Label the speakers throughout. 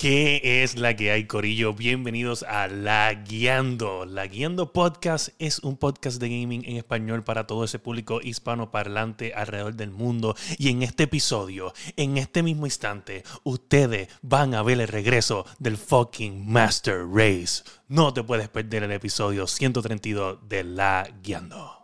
Speaker 1: ¿Qué es la que hay, Corillo? Bienvenidos a La Guiando. La Guiando Podcast es un podcast de gaming en español para todo ese público hispanoparlante alrededor del mundo. Y en este episodio, en este mismo instante, ustedes van a ver el regreso del fucking Master Race. No te puedes perder el episodio 132 de La Guiando.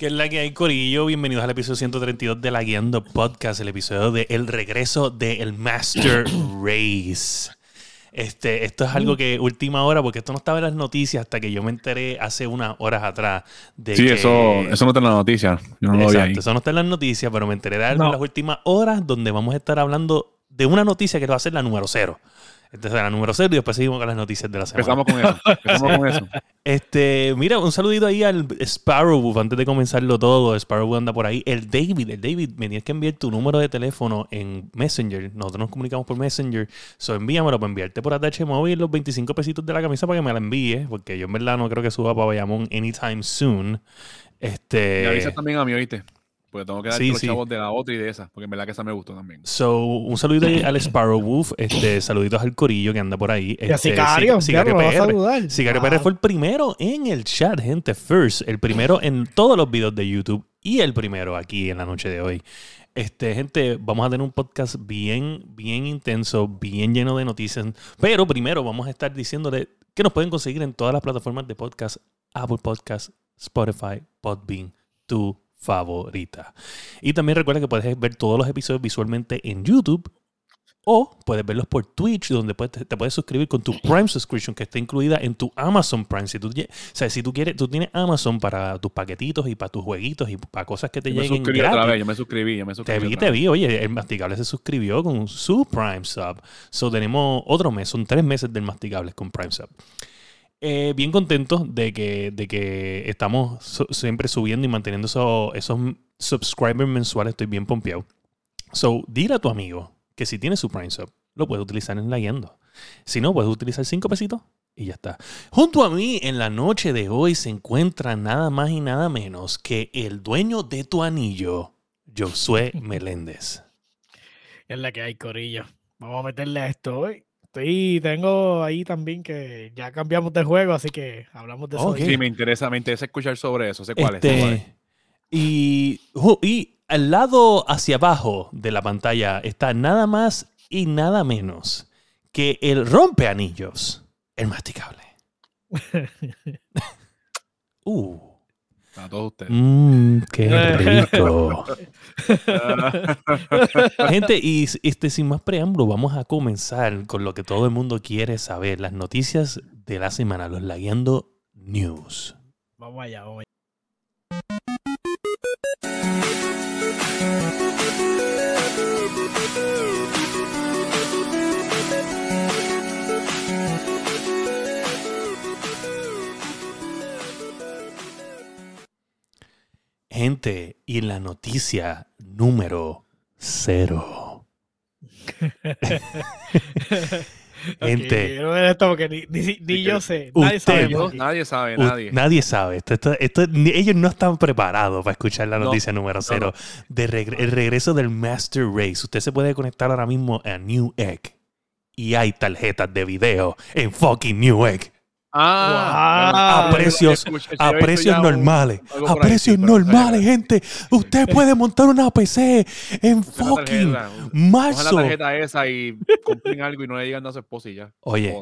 Speaker 1: ¿Qué es la que hay, Corillo? Bienvenidos al episodio 132 de La Guiando Podcast, el episodio de El regreso del Master Race. Este, esto es algo que última hora, porque esto no estaba en las noticias hasta que yo me enteré hace unas horas atrás de
Speaker 2: Sí,
Speaker 1: que-
Speaker 2: eso, eso no está en la noticia. Yo no lo vi
Speaker 1: Exacto,
Speaker 2: ahí.
Speaker 1: eso no está en las noticias, pero me enteré de algo en las últimas horas donde vamos a estar hablando de una noticia que va a ser la número cero. Entonces, la número cero y después seguimos con las noticias de la semana.
Speaker 2: Empezamos con eso. Empezamos con eso.
Speaker 1: Este, mira, un saludito ahí al Sparrow antes de comenzarlo todo. Sparrow anda por ahí. El David, el David, me tienes que enviar tu número de teléfono en Messenger. Nosotros nos comunicamos por Messenger. So, envíamelo para enviarte por ATH móvil los 25 pesitos de la camisa para que me la envíe. Porque yo en verdad no creo que suba para Bayamón anytime soon. Este.
Speaker 2: Me avisas también a mí, ¿oíste? Porque tengo que dar
Speaker 1: Sí,
Speaker 2: los
Speaker 1: sí.
Speaker 2: chavos de la otra y de esa. Porque en verdad que esa me gustó también.
Speaker 1: So, un saludito ahí al Sparrow Wolf, este, saluditos al Corillo que anda por ahí.
Speaker 3: Y a
Speaker 1: Este,
Speaker 3: Sicario,
Speaker 1: Sic- Sicario
Speaker 3: a
Speaker 1: PR.
Speaker 3: saludar.
Speaker 1: Sicario
Speaker 3: Ah.
Speaker 1: PR fue el primero en el chat, gente. First, el primero en todos los videos de YouTube y el primero aquí en la noche de hoy. Este, gente, vamos a tener un podcast bien, bien intenso, bien lleno de noticias. Pero primero vamos a estar diciéndole que nos pueden conseguir en todas las plataformas de podcast: Apple Podcast, Spotify, Podbean, tu favorita. Y también recuerda que puedes ver todos los episodios visualmente en YouTube o puedes verlos por Twitch, donde puedes- te puedes suscribir con tu Prime subscription que está incluida en tu Amazon Prime. Si tú, o sea, si tú quieres, tú tienes Amazon para tus paquetitos y para tus jueguitos y para cosas que te
Speaker 2: Yo me
Speaker 1: lleguen
Speaker 2: suscribí otra vez. Yo me suscribí. Yo me
Speaker 1: Te
Speaker 2: suscribí.
Speaker 1: vi,
Speaker 2: otra
Speaker 1: te vi. Oye, el Masticable se suscribió con su Prime Sub. So tenemos otro mes, son tres meses del Masticable con Prime Sub. Eh, bien contentos de que, de que estamos su- siempre subiendo y manteniendo eso- esos subscribers mensuales. Estoy bien pompeado. So, dile a tu amigo que si tiene su Prime Sub, lo puede utilizar en la guiando. Si no, puedes utilizar cinco pesitos y ya está. Junto a mí en la noche de hoy se encuentra nada más y nada menos que el dueño de tu anillo, Josué Meléndez.
Speaker 3: Es la que hay, Corillo. Vamos a meterle a esto hoy. Estoy, tengo ahí también que ya cambiamos de juego, así que hablamos de eso.
Speaker 2: Sí, me interesa, me interesa escuchar sobre eso. Sé cuál es.
Speaker 1: Este,
Speaker 2: cuál es.
Speaker 1: y, y al lado hacia abajo de la pantalla está nada más y nada menos que el rompeanillos, el masticable. uh,
Speaker 2: Para todos ustedes.
Speaker 1: mmm, qué rico. Gente, y este, sin más preámbulo, vamos a comenzar con lo que todo el mundo quiere saber, las noticias de la semana, los Lagueando News.
Speaker 3: Vamos allá, vamos allá.
Speaker 1: Gente, y la noticia número cero. Gente,
Speaker 3: Ok, quiero ver esto porque ni, ni- ni yo sé. Nadie
Speaker 1: Usted-
Speaker 3: sabe.
Speaker 2: Yo- nadie sabe,
Speaker 1: u-
Speaker 2: nadie.
Speaker 1: nadie sabe. Esto, esto- esto- ni- ellos no están preparados para escuchar la
Speaker 2: No,
Speaker 1: noticia número cero. De regre- el regreso del Master Race. Usted se puede conectar ahora mismo a New Egg. Y hay tarjetas de video en fucking New Egg.
Speaker 2: Ah,
Speaker 1: A precios- A precios normales. A precios
Speaker 2: sé.
Speaker 1: normales, gente. Usted puede montar una PC en fucking
Speaker 2: Cojan la
Speaker 1: marzo.
Speaker 2: tarjeta esa y compren algo y no le digan a su esposa y ya.
Speaker 1: Oye,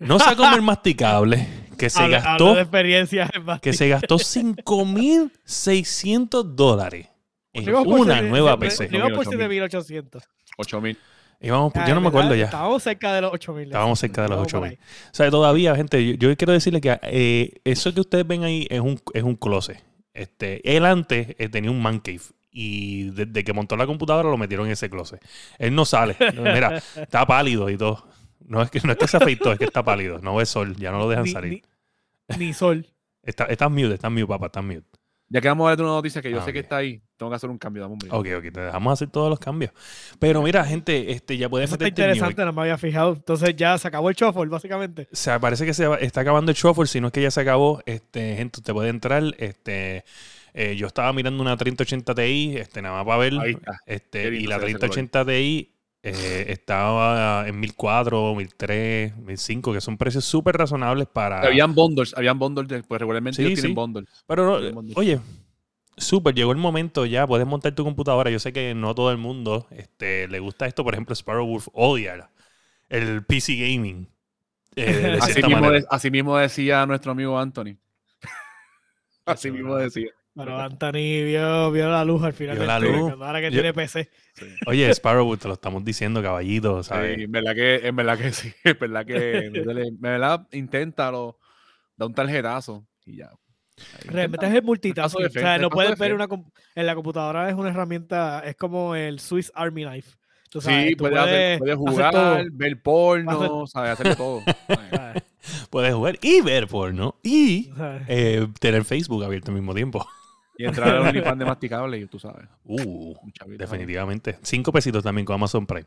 Speaker 1: no se come el masticable que se
Speaker 3: Habla- habla
Speaker 1: gastó
Speaker 3: de experiencias en
Speaker 1: que se gastó 5.600 dólares en
Speaker 3: vamos por
Speaker 1: una nueva PC.
Speaker 3: ni vamos por
Speaker 2: 8.000.
Speaker 3: 7800.
Speaker 2: 8000.
Speaker 1: Y vamos,
Speaker 3: Ah,
Speaker 1: yo no me acuerdo ya.
Speaker 3: Estábamos cerca de los 8000.
Speaker 1: Estábamos cerca de los
Speaker 3: Estábamos por
Speaker 1: 8.000. O sea, todavía, gente, yo, yo quiero decirle que eh, eso que ustedes ven ahí es un, es un closet. Este, él antes eh, tenía un man cave. Y desde que montó la computadora lo metieron en ese closet. Él no sale. Mira, está pálido y todo. No es que, no es que se afeitó, es que está pálido. No ve sol, ya no lo dejan
Speaker 3: Ni-
Speaker 1: salir.
Speaker 3: Ni, ni sol.
Speaker 1: Está- Estás mute, estás mute, papá, estás mute.
Speaker 2: Ya que vamos a ver de una noticia que yo
Speaker 1: Ah,
Speaker 2: sé que está ahí, tengo que hacer un cambio. Dame un.
Speaker 1: Ok, ok, te dejamos hacer todos los cambios. Pero mira, gente, este, ya puedes
Speaker 3: Eso está interesante, no me había fijado. Entonces ya se acabó el shuffle, básicamente.
Speaker 1: O sea, parece que se está acabando el shuffle, si no es que ya se acabó. Este, gente, usted puede entrar. Este, eh, yo estaba mirando una 3080 Ti, este, nada más para ver.
Speaker 2: Ahí está.
Speaker 1: Este, y la
Speaker 2: se ve ese
Speaker 1: 3080 Ti eh, estaba en 1400, 1300, 1500, que son precios súper razonables para.
Speaker 2: Habían bundles, habían bundles, pues regularmente
Speaker 1: Sí,
Speaker 2: ellos tienen bundles.
Speaker 1: Pero, no,
Speaker 2: bundles.
Speaker 1: oye, súper, llegó el momento ya, puedes montar tu computadora. Yo sé que no todo el mundo este, le gusta esto. Por ejemplo, Sparrow Wolf odia el PC gaming. eh,
Speaker 2: Así mismo, de- así mismo decía nuestro amigo Anthony. así mismo decía.
Speaker 3: Pero Anthony vio, vio la luz al final
Speaker 1: Vio la luz.
Speaker 3: Ahora que
Speaker 1: Yo-
Speaker 3: tiene PC.
Speaker 2: Sí.
Speaker 1: Oye, Sparrow, te lo estamos diciendo, caballito, ¿sabes?
Speaker 2: Sí, en verdad que, en verdad que sí, en verdad que, en verdad, inténtalo, da un tarjetazo y ya.
Speaker 3: Realmente es el multitasking. O sea, no puedes
Speaker 2: de
Speaker 3: ver una en la computadora es una herramienta, es como el Swiss Army Knife. Tú sabes,
Speaker 2: Sí,
Speaker 3: tú
Speaker 2: puedes, hacer- puedes jugar, ver porno, sabes, hacer todo.
Speaker 1: Puedes jugar y ver porno y eh, tener Facebook abierto al mismo tiempo.
Speaker 2: Y entrar al OnlyFans de masticable y tú sabes.
Speaker 1: Uh, definitivamente. Cinco pesitos también con Amazon Prime.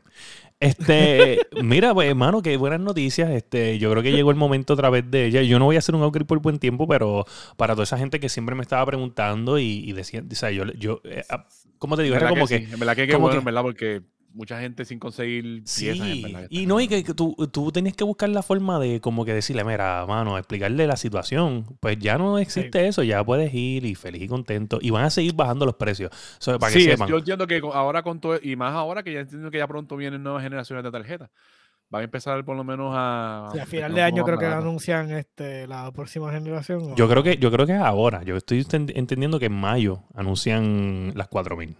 Speaker 1: Este, mira, pues, hermano, qué buenas noticias. Este, yo creo que llegó el momento otra vez de ella. Yo no voy a hacer un upgrade por buen tiempo, pero para toda esa gente que siempre me estaba preguntando y, y decía, o sea, yo, yo eh, ah, ¿cómo te digo? Era como
Speaker 2: que
Speaker 1: que,
Speaker 2: sí, en verdad que qué
Speaker 1: como
Speaker 2: bueno,
Speaker 1: que-
Speaker 2: en verdad, porque mucha gente sin conseguir piezas, en
Speaker 1: Sí,
Speaker 2: verdad.
Speaker 1: y no, y que, que tú, tú tenías que buscar la forma de como que decirle, mira, mano, explicarle la situación. Pues ya no existe eso, ya puedes ir y feliz y contento. Y van a seguir bajando los precios. So, para que
Speaker 2: Sí,
Speaker 1: sepan.
Speaker 2: yo entiendo que ahora con todo, y más ahora que ya entiendo que ya pronto vienen nuevas generaciones de tarjetas. Van a empezar por lo menos a...
Speaker 3: Sí, a final de año creo que anuncian este, la próxima generación. ¿o?
Speaker 1: Yo creo que, yo creo que es ahora. Yo estoy enten- entendiendo que en mayo anuncian las 4000.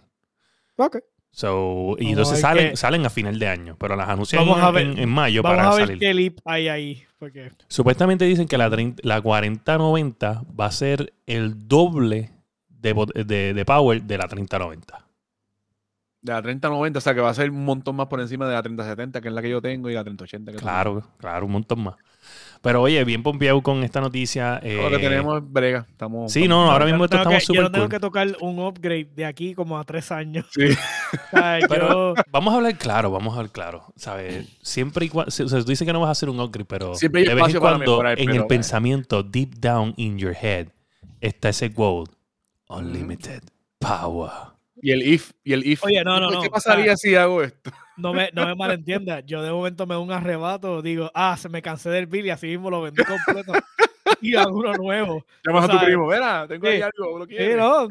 Speaker 3: Ok.
Speaker 1: So, y
Speaker 3: a
Speaker 1: entonces salen,
Speaker 3: qué-
Speaker 1: salen a final de año, pero las anuncian
Speaker 3: Vamos a
Speaker 1: en,
Speaker 3: ver-
Speaker 1: en- en mayo
Speaker 3: Vamos
Speaker 1: para
Speaker 3: a ver
Speaker 1: salir.
Speaker 3: qué leap hay ahí. Porque
Speaker 1: Supuestamente dicen que la, 30 la 4090 va a ser el doble de, de, de power de la 3090.
Speaker 2: De la 3090, o sea que va a ser un montón más por encima de la 3070, que es la que yo tengo, y la 3080. Que
Speaker 1: Claro, claro, un montón más. Pero oye, bien pompeado con esta noticia.
Speaker 2: lo que
Speaker 1: eh,
Speaker 2: tenemos es brega. Estamos,
Speaker 1: Sí,
Speaker 2: estamos-
Speaker 1: no, ahora mismo esto estamos
Speaker 3: que- Yo
Speaker 1: súper
Speaker 3: no tengo
Speaker 1: cool.
Speaker 3: que tocar un upgrade de aquí como a tres años.
Speaker 2: Sí.
Speaker 3: O sea,
Speaker 1: Pero
Speaker 3: yo-
Speaker 1: vamos a hablar claro, vamos a hablar claro. ¿Sabes? Siempre y cuando. O sea, tú dices que no vas a hacer un upgrade, pero.
Speaker 2: Siempre hay
Speaker 1: de vez en cuando,
Speaker 2: mejorar,
Speaker 1: en
Speaker 2: pero,
Speaker 1: el
Speaker 2: eh.
Speaker 1: pensamiento, deep down in your head, está ese quote: Unlimited power.
Speaker 2: Y el if, y el if.
Speaker 3: Oye, no, no,
Speaker 2: Pues,
Speaker 3: no,
Speaker 2: ¿Qué
Speaker 3: o
Speaker 2: pasaría si hago esto?
Speaker 3: No me, no me malentiendas. Yo de momento me doy un arrebato, digo, ah, se me cansé del bill y así mismo lo vendí completo. y hago uno nuevo.
Speaker 2: Llamas a tu primo, mira, tengo ahí
Speaker 3: sí.
Speaker 2: algo, ¿lo
Speaker 3: Sí, no,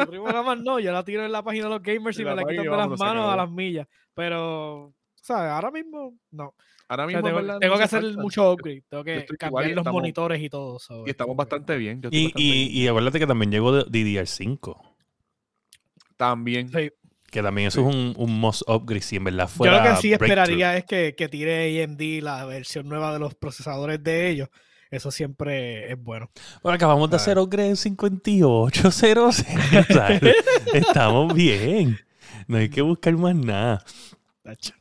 Speaker 3: mi primo nada más no, yo la tiro en la página de los gamers y me
Speaker 2: la
Speaker 3: quito de las manos a las millas. Pero, ¿sabes? Ahora mismo no.
Speaker 2: Ahora
Speaker 3: O sea,
Speaker 2: mismo,
Speaker 3: tengo,
Speaker 2: ¿verdad?
Speaker 3: tengo
Speaker 2: No
Speaker 3: que
Speaker 2: hace
Speaker 3: hacer
Speaker 2: falta.
Speaker 3: mucho upgrade. Tengo que cambiar los
Speaker 2: estamos-
Speaker 3: monitores y todo. so,
Speaker 2: Y estamos bastante bien. yo estoy
Speaker 1: Y,
Speaker 2: bastante
Speaker 1: y,
Speaker 2: bien.
Speaker 1: y acuérdate que también llegó de- DDR5.
Speaker 2: También.
Speaker 3: Sí.
Speaker 1: Que también eso es un, un must upgrade si en verdad
Speaker 3: Yo
Speaker 1: fuera.
Speaker 3: lo que sí esperaría es que, que tire AMD la versión nueva de los procesadores de ellos. Eso siempre es bueno.
Speaker 1: Bueno, acabamos de
Speaker 2: Ah.
Speaker 1: hacer upgrade en 5800. ¿sabes? Estamos bien. No hay que buscar más nada.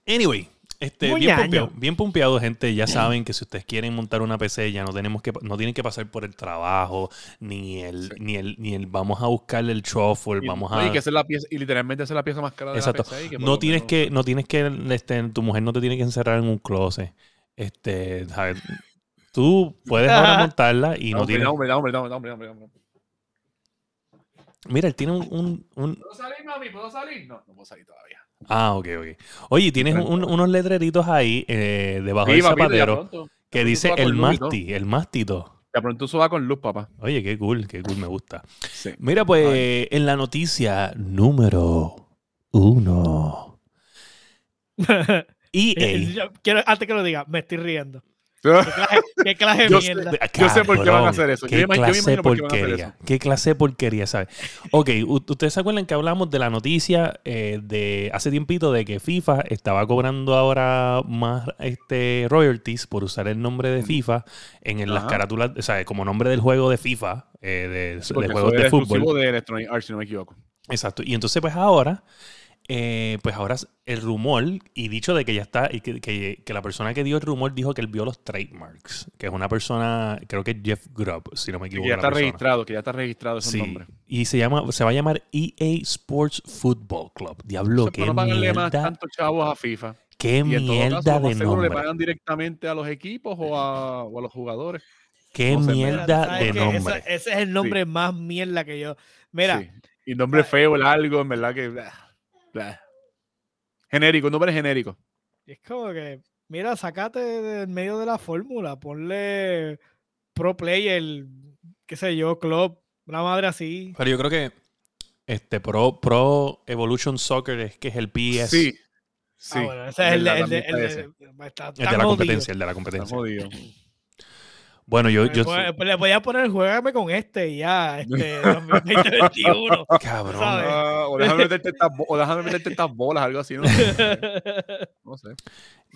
Speaker 1: Anyway, este,
Speaker 3: Muy
Speaker 1: bien pompeado, bien pompeado, gente. Ya saben que si ustedes quieren montar una PC, ya no tenemos que, no tienen que pasar por el trabajo, ni el,
Speaker 2: Sí.
Speaker 1: ni el, ni el vamos a buscar el shuffle,
Speaker 2: Y,
Speaker 1: vamos
Speaker 2: no,
Speaker 1: a.
Speaker 2: y que es la pieza, y literalmente esa es la pieza más cara de
Speaker 1: Exacto.
Speaker 2: la PC. y que
Speaker 1: no tienes
Speaker 2: menos-
Speaker 1: que, no tienes que, este, tu mujer no te tiene que encerrar en un closet. Este, ¿sabes? Tú puedes ahora montarla y no
Speaker 2: hombre,
Speaker 1: tienes.
Speaker 2: hombre, hombre, hombre, hombre, hombre.
Speaker 1: Mira, él tiene un, un- un-
Speaker 2: ¿Puedo salir, mami? ¿Puedo salir? No, no puedo salir todavía.
Speaker 1: Ah, ok, ok. Oye, tienes un- unos letreritos ahí eh, debajo
Speaker 2: Sí,
Speaker 1: del
Speaker 2: papito,
Speaker 1: zapatero
Speaker 2: pronto.
Speaker 1: que dice el
Speaker 2: y
Speaker 1: masti, el mastito.
Speaker 2: Ya pronto eso va con luz, papá.
Speaker 1: Oye, qué cool, qué cool, me gusta.
Speaker 2: Sí.
Speaker 1: Mira, pues, en la noticia número uno.
Speaker 3: Quiero, antes que lo diga, me estoy riendo. ¿Qué clase, de
Speaker 2: Yo sé-
Speaker 3: mierda?
Speaker 2: Yo sé por qué van a hacer eso. Yo
Speaker 1: Qué
Speaker 2: me yo me
Speaker 1: clase de
Speaker 2: imagino por qué van a hacer
Speaker 1: porquería.
Speaker 2: eso.
Speaker 1: Qué clase de porquería, ¿sabes? Ok, ustedes se acuerdan que hablamos de la noticia eh, de hace tiempito de que FIFA estaba cobrando ahora más este royalties por usar el nombre de FIFA en, en las carátulas, o sea, como nombre del juego de FIFA, eh, de, de juegos de
Speaker 2: exclusivo
Speaker 1: fútbol.
Speaker 2: de Electronic Arts, si no me equivoco.
Speaker 1: Exacto. Y entonces, pues ahora, eh, pues ahora el rumor, y dicho de que ya está, y que, que- que la persona que dio el rumor dijo que él vio los trademarks, que es una persona, creo que es Jeff Grubb, si no me
Speaker 2: Que
Speaker 1: equivoco.
Speaker 2: ya
Speaker 1: la
Speaker 2: está registrado, que ya está registrado ese
Speaker 1: Sí,
Speaker 2: nombre.
Speaker 1: y se llama, se va a llamar EA Sports Football Club. Diablo,
Speaker 2: es
Speaker 1: qué
Speaker 2: no pagarle más
Speaker 1: mierda,
Speaker 2: tantos chavos a FIFA.
Speaker 1: qué
Speaker 2: Y
Speaker 1: mierda
Speaker 2: caso,
Speaker 1: de
Speaker 2: seguro le
Speaker 1: nombre.
Speaker 2: pagan directamente a los equipos o a, o a los jugadores.
Speaker 1: Qué mierda
Speaker 3: ¿sabes
Speaker 1: de nombre.
Speaker 3: Ese, ese es el nombre más mierda que yo. Mira,
Speaker 2: Sí. Y nombre
Speaker 3: Ah,
Speaker 2: feo, largo, en verdad que. Blah. Genérico, nombre genérico.
Speaker 3: es como que, mira, sacate del medio de la fórmula, ponle pro player, qué sé yo, club, una madre así.
Speaker 1: Pero yo creo que este Pro, Pro Evolution Soccer es que es el PS.
Speaker 2: Sí. Sí.
Speaker 3: ah, bueno, ese es el, de- el
Speaker 1: El la competencia, el de la
Speaker 2: Está
Speaker 1: competencia. Bueno, yo, yo
Speaker 3: voy- Le voy a poner juégame con este y ya, este 2021.
Speaker 1: cabrón.
Speaker 3: ¿sabes?
Speaker 2: Ah, o, déjame meterte estas, bo- o déjame meterte estas bolas, algo así, ¿no? No sé.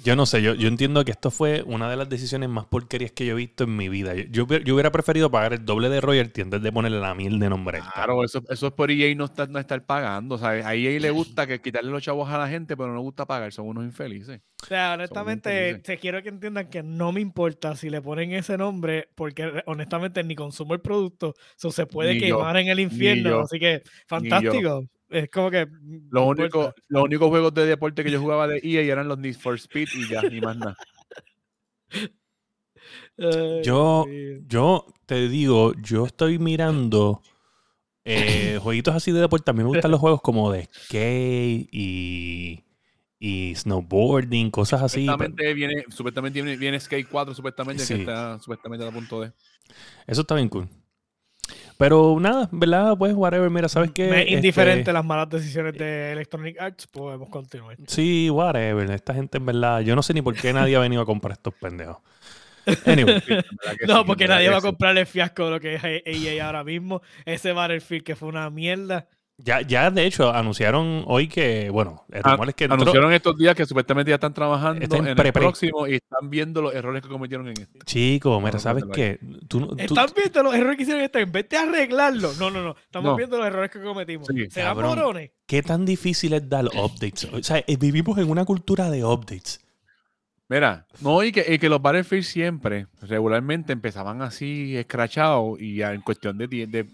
Speaker 1: Yo no sé, yo, yo entiendo que esto fue una de las decisiones más porquerías que yo he visto en mi vida. Yo, yo hubiera- yo hubiera preferido pagar el doble de royalty antes de ponerle la miel de nombre.
Speaker 2: Claro, eso, eso es por EA no estar, no estar pagando. O sea, a EA le gusta que quitarle los chavos a la gente, pero no le gusta pagar. Son unos infelices.
Speaker 3: O sea, honestamente, te quiero que entiendan que no me importa si le ponen ese nombre, porque honestamente ni consumo el producto, eso se puede
Speaker 2: Ni yo,
Speaker 3: quemar en el infierno. así que, fantástico. Es como que.
Speaker 2: Los, únicos,
Speaker 3: importa.
Speaker 2: los únicos juegos de deporte que yo jugaba de EA eran los Need for Speed y ya, ni más nada.
Speaker 1: Yo-. Yo te digo, yo estoy mirando eh, jueguitos así de deporte. A mí me gustan los juegos como de skate y, y snowboarding, cosas así. pero
Speaker 2: Supuestamente viene, supuestamente viene, viene Skate 4, supuestamente,
Speaker 1: Sí.
Speaker 2: que está supuestamente a punto de.
Speaker 1: Eso está bien cool. Pero nada, ¿verdad? Pues whatever. Mira, ¿sabes qué?
Speaker 3: Me es indiferente
Speaker 1: Este,
Speaker 3: las malas decisiones de Electronic Arts, podemos continuar.
Speaker 1: Sí, whatever. Esta gente en verdad, yo no sé ni por qué nadie ha venido a comprar estos pendejos. Anyway,
Speaker 3: No,
Speaker 2: sí,
Speaker 3: porque nadie va a comprar el fiasco de lo que es EA ahora mismo. Ese Battlefield que fue una mierda.
Speaker 1: Ya, ya de hecho anunciaron hoy que, bueno, el
Speaker 2: Ah,
Speaker 1: rumor es que entró-
Speaker 2: Anunciaron estos días que supuestamente ya están trabajando
Speaker 1: Está en
Speaker 2: en, el próximo y están viendo los errores que cometieron en este.
Speaker 1: Chico, mira, ¿sabes qué? Tú,
Speaker 3: Están viendo los errores que hicieron este. En vez de arreglarlo. No, no, no. Estamos
Speaker 2: No.
Speaker 3: viendo los errores que cometimos.
Speaker 2: Sí,
Speaker 3: ¿Serán
Speaker 1: cabrón.
Speaker 3: morones?
Speaker 1: ¿Qué tan difícil es dar updates? O sea, eh, vivimos en una cultura de updates.
Speaker 2: Mira, no, y que, y que los Battlefield siempre, regularmente empezaban así escrachados y ya en cuestión de, de,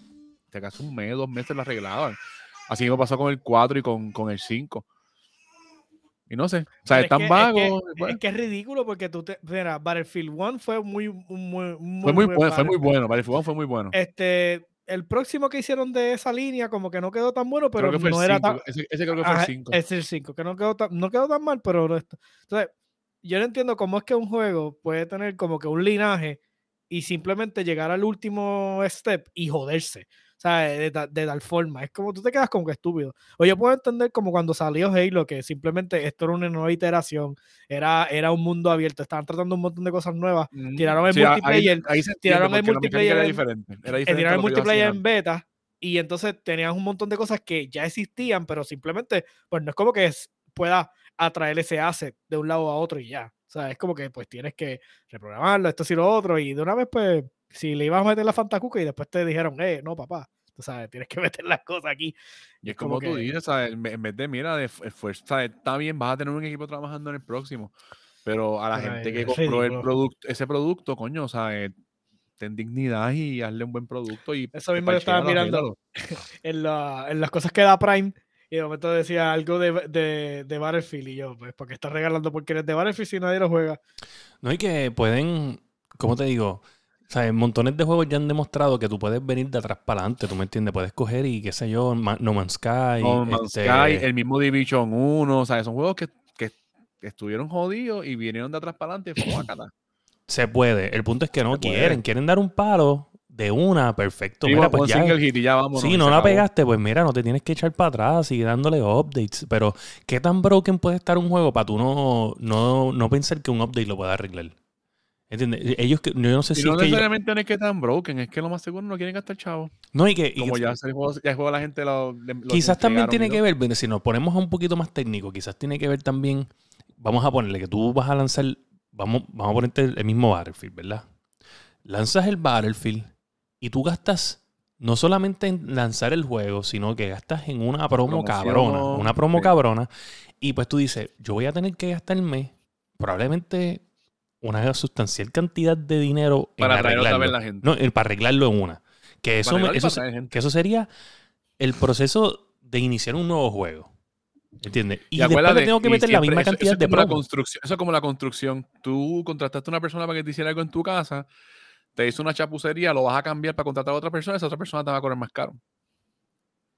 Speaker 2: de casi un mes, dos meses lo arreglaban. Así me pasó con el 4 y con, con el 5. Y no sé, o sea, es tan vago.
Speaker 3: Es que,
Speaker 2: bueno,
Speaker 3: es que es ridículo porque tú te. Mira, Battlefield 1 fue muy.
Speaker 2: fue muy
Speaker 3: buen
Speaker 2: bueno, fue muy bueno. Battlefield 1 fue muy bueno.
Speaker 3: Este. El próximo que hicieron de esa línea, como que no quedó tan bueno, pero
Speaker 2: creo que fue
Speaker 3: no era
Speaker 2: 5.
Speaker 3: tan.
Speaker 2: Ese, ese creo que fue el 5.
Speaker 3: Es el 5, que no quedó, tan, no quedó tan mal, pero no está- Entonces, yo no entiendo cómo es que un juego puede tener como que un linaje y simplemente llegar al último step y joderse. Sea, de, ta- de tal forma. Es como tú te quedas como que estúpido. O yo puedo entender como cuando salió Halo, que simplemente esto era una nueva iteración, era, era un mundo abierto, estaban tratando un montón de cosas nuevas, tiraron el
Speaker 2: Sí,
Speaker 3: multiplayer,
Speaker 2: ahí se
Speaker 3: tiraron el multiplayer
Speaker 2: Era
Speaker 3: en-
Speaker 2: diferente. Era
Speaker 3: eh,
Speaker 2: diferente.
Speaker 3: tiraron el multiplayer en beta y entonces tenías un montón de cosas que ya existían, pero simplemente, pues no es como que es- pueda atraer ese asset de un lado a otro y ya. O sea, es como que pues tienes que reprogramarlo, esto y lo otro, y de una vez, pues, si le ibas a meter la Fantacuca y después te dijeron, eh, no, papá, tú sabes, tienes que meter las cosas aquí.
Speaker 2: Y es
Speaker 3: como
Speaker 2: como, tú
Speaker 3: que-
Speaker 2: dices, ¿sabes? En vez de, mira, de esfuerzo, ¿sabes? está bien, vas a tener un equipo trabajando en el próximo, pero a la gente que compró el producto, ese producto, coño, ¿sabes? Ten dignidad y hazle un buen producto y
Speaker 3: Eso mismo yo estaba mirando. En, la- en las cosas que da Prime, y de momento decía algo de, de, de Battlefield, y yo, pues, porque estás regalando porque eres de Battlefield si nadie lo juega?
Speaker 1: No hay que pueden, ¿cómo te digo? O sea, montones de juegos ya han demostrado que tú puedes venir de atrás para adelante, ¿tú me entiendes? Puedes coger y qué sé yo, No Man's Sky.
Speaker 2: No Man's
Speaker 1: este,
Speaker 2: Sky, el mismo Division 1, ¿sabes? Son juegos que, que estuvieron jodidos y vinieron de atrás para adelante.
Speaker 1: Se puede. El punto es que no
Speaker 2: Se puede.
Speaker 1: quieren. Quieren dar un palo de una, perfecto.
Speaker 2: Sí,
Speaker 1: Mira, pues ya.
Speaker 2: single hit y ya vámonos.
Speaker 1: Si
Speaker 2: y
Speaker 1: no la
Speaker 2: acabó.
Speaker 1: pegaste, pues mira, no te tienes que echar para atrás, sigue dándole updates. Pero, ¿qué tan broken puede estar un juego para tú no, no, no pensar que un update lo pueda arreglar? ¿Entiendes? Ellos, que- yo no sé
Speaker 2: Y
Speaker 1: si
Speaker 2: no
Speaker 1: es que ellos-
Speaker 2: necesariamente no es que tan broken, es que lo más seguro no quieren gastar chavo.
Speaker 1: No, y que... y
Speaker 2: Como
Speaker 1: que-
Speaker 2: ya el juego, ya el juego la gente lo.
Speaker 1: quizás también tiene que ver, si nos ponemos un poquito más técnico, quizás tiene que ver también, vamos a ponerle que tú vas a lanzar, vamos, vamos a ponerte el, mismo Battlefield, ¿verdad? Lanzas el Battlefield y tú gastas no solamente en lanzar el juego, sino que gastas en una promo cabrona, una promo
Speaker 2: sí.
Speaker 1: cabrona, y pues tú dices, yo voy a tener que gastarme probablemente una sustancial cantidad de dinero
Speaker 2: Para
Speaker 1: en
Speaker 2: traer otra vez
Speaker 1: arreglarlo.
Speaker 2: la gente.
Speaker 1: No, para arreglarlo en una. Que eso, me- eso, que eso sería el proceso de iniciar un nuevo juego. ¿Entiendes? Y,
Speaker 2: Y
Speaker 1: después le tengo que meter la misma
Speaker 2: eso-
Speaker 1: cantidad
Speaker 2: eso
Speaker 1: de
Speaker 2: la construcción. Eso es como la construcción. Tú contrataste a una persona para que te hiciera algo en tu casa, te hizo una chapucería, lo vas a cambiar para contratar a otra persona, esa otra persona te va a cobrar más caro.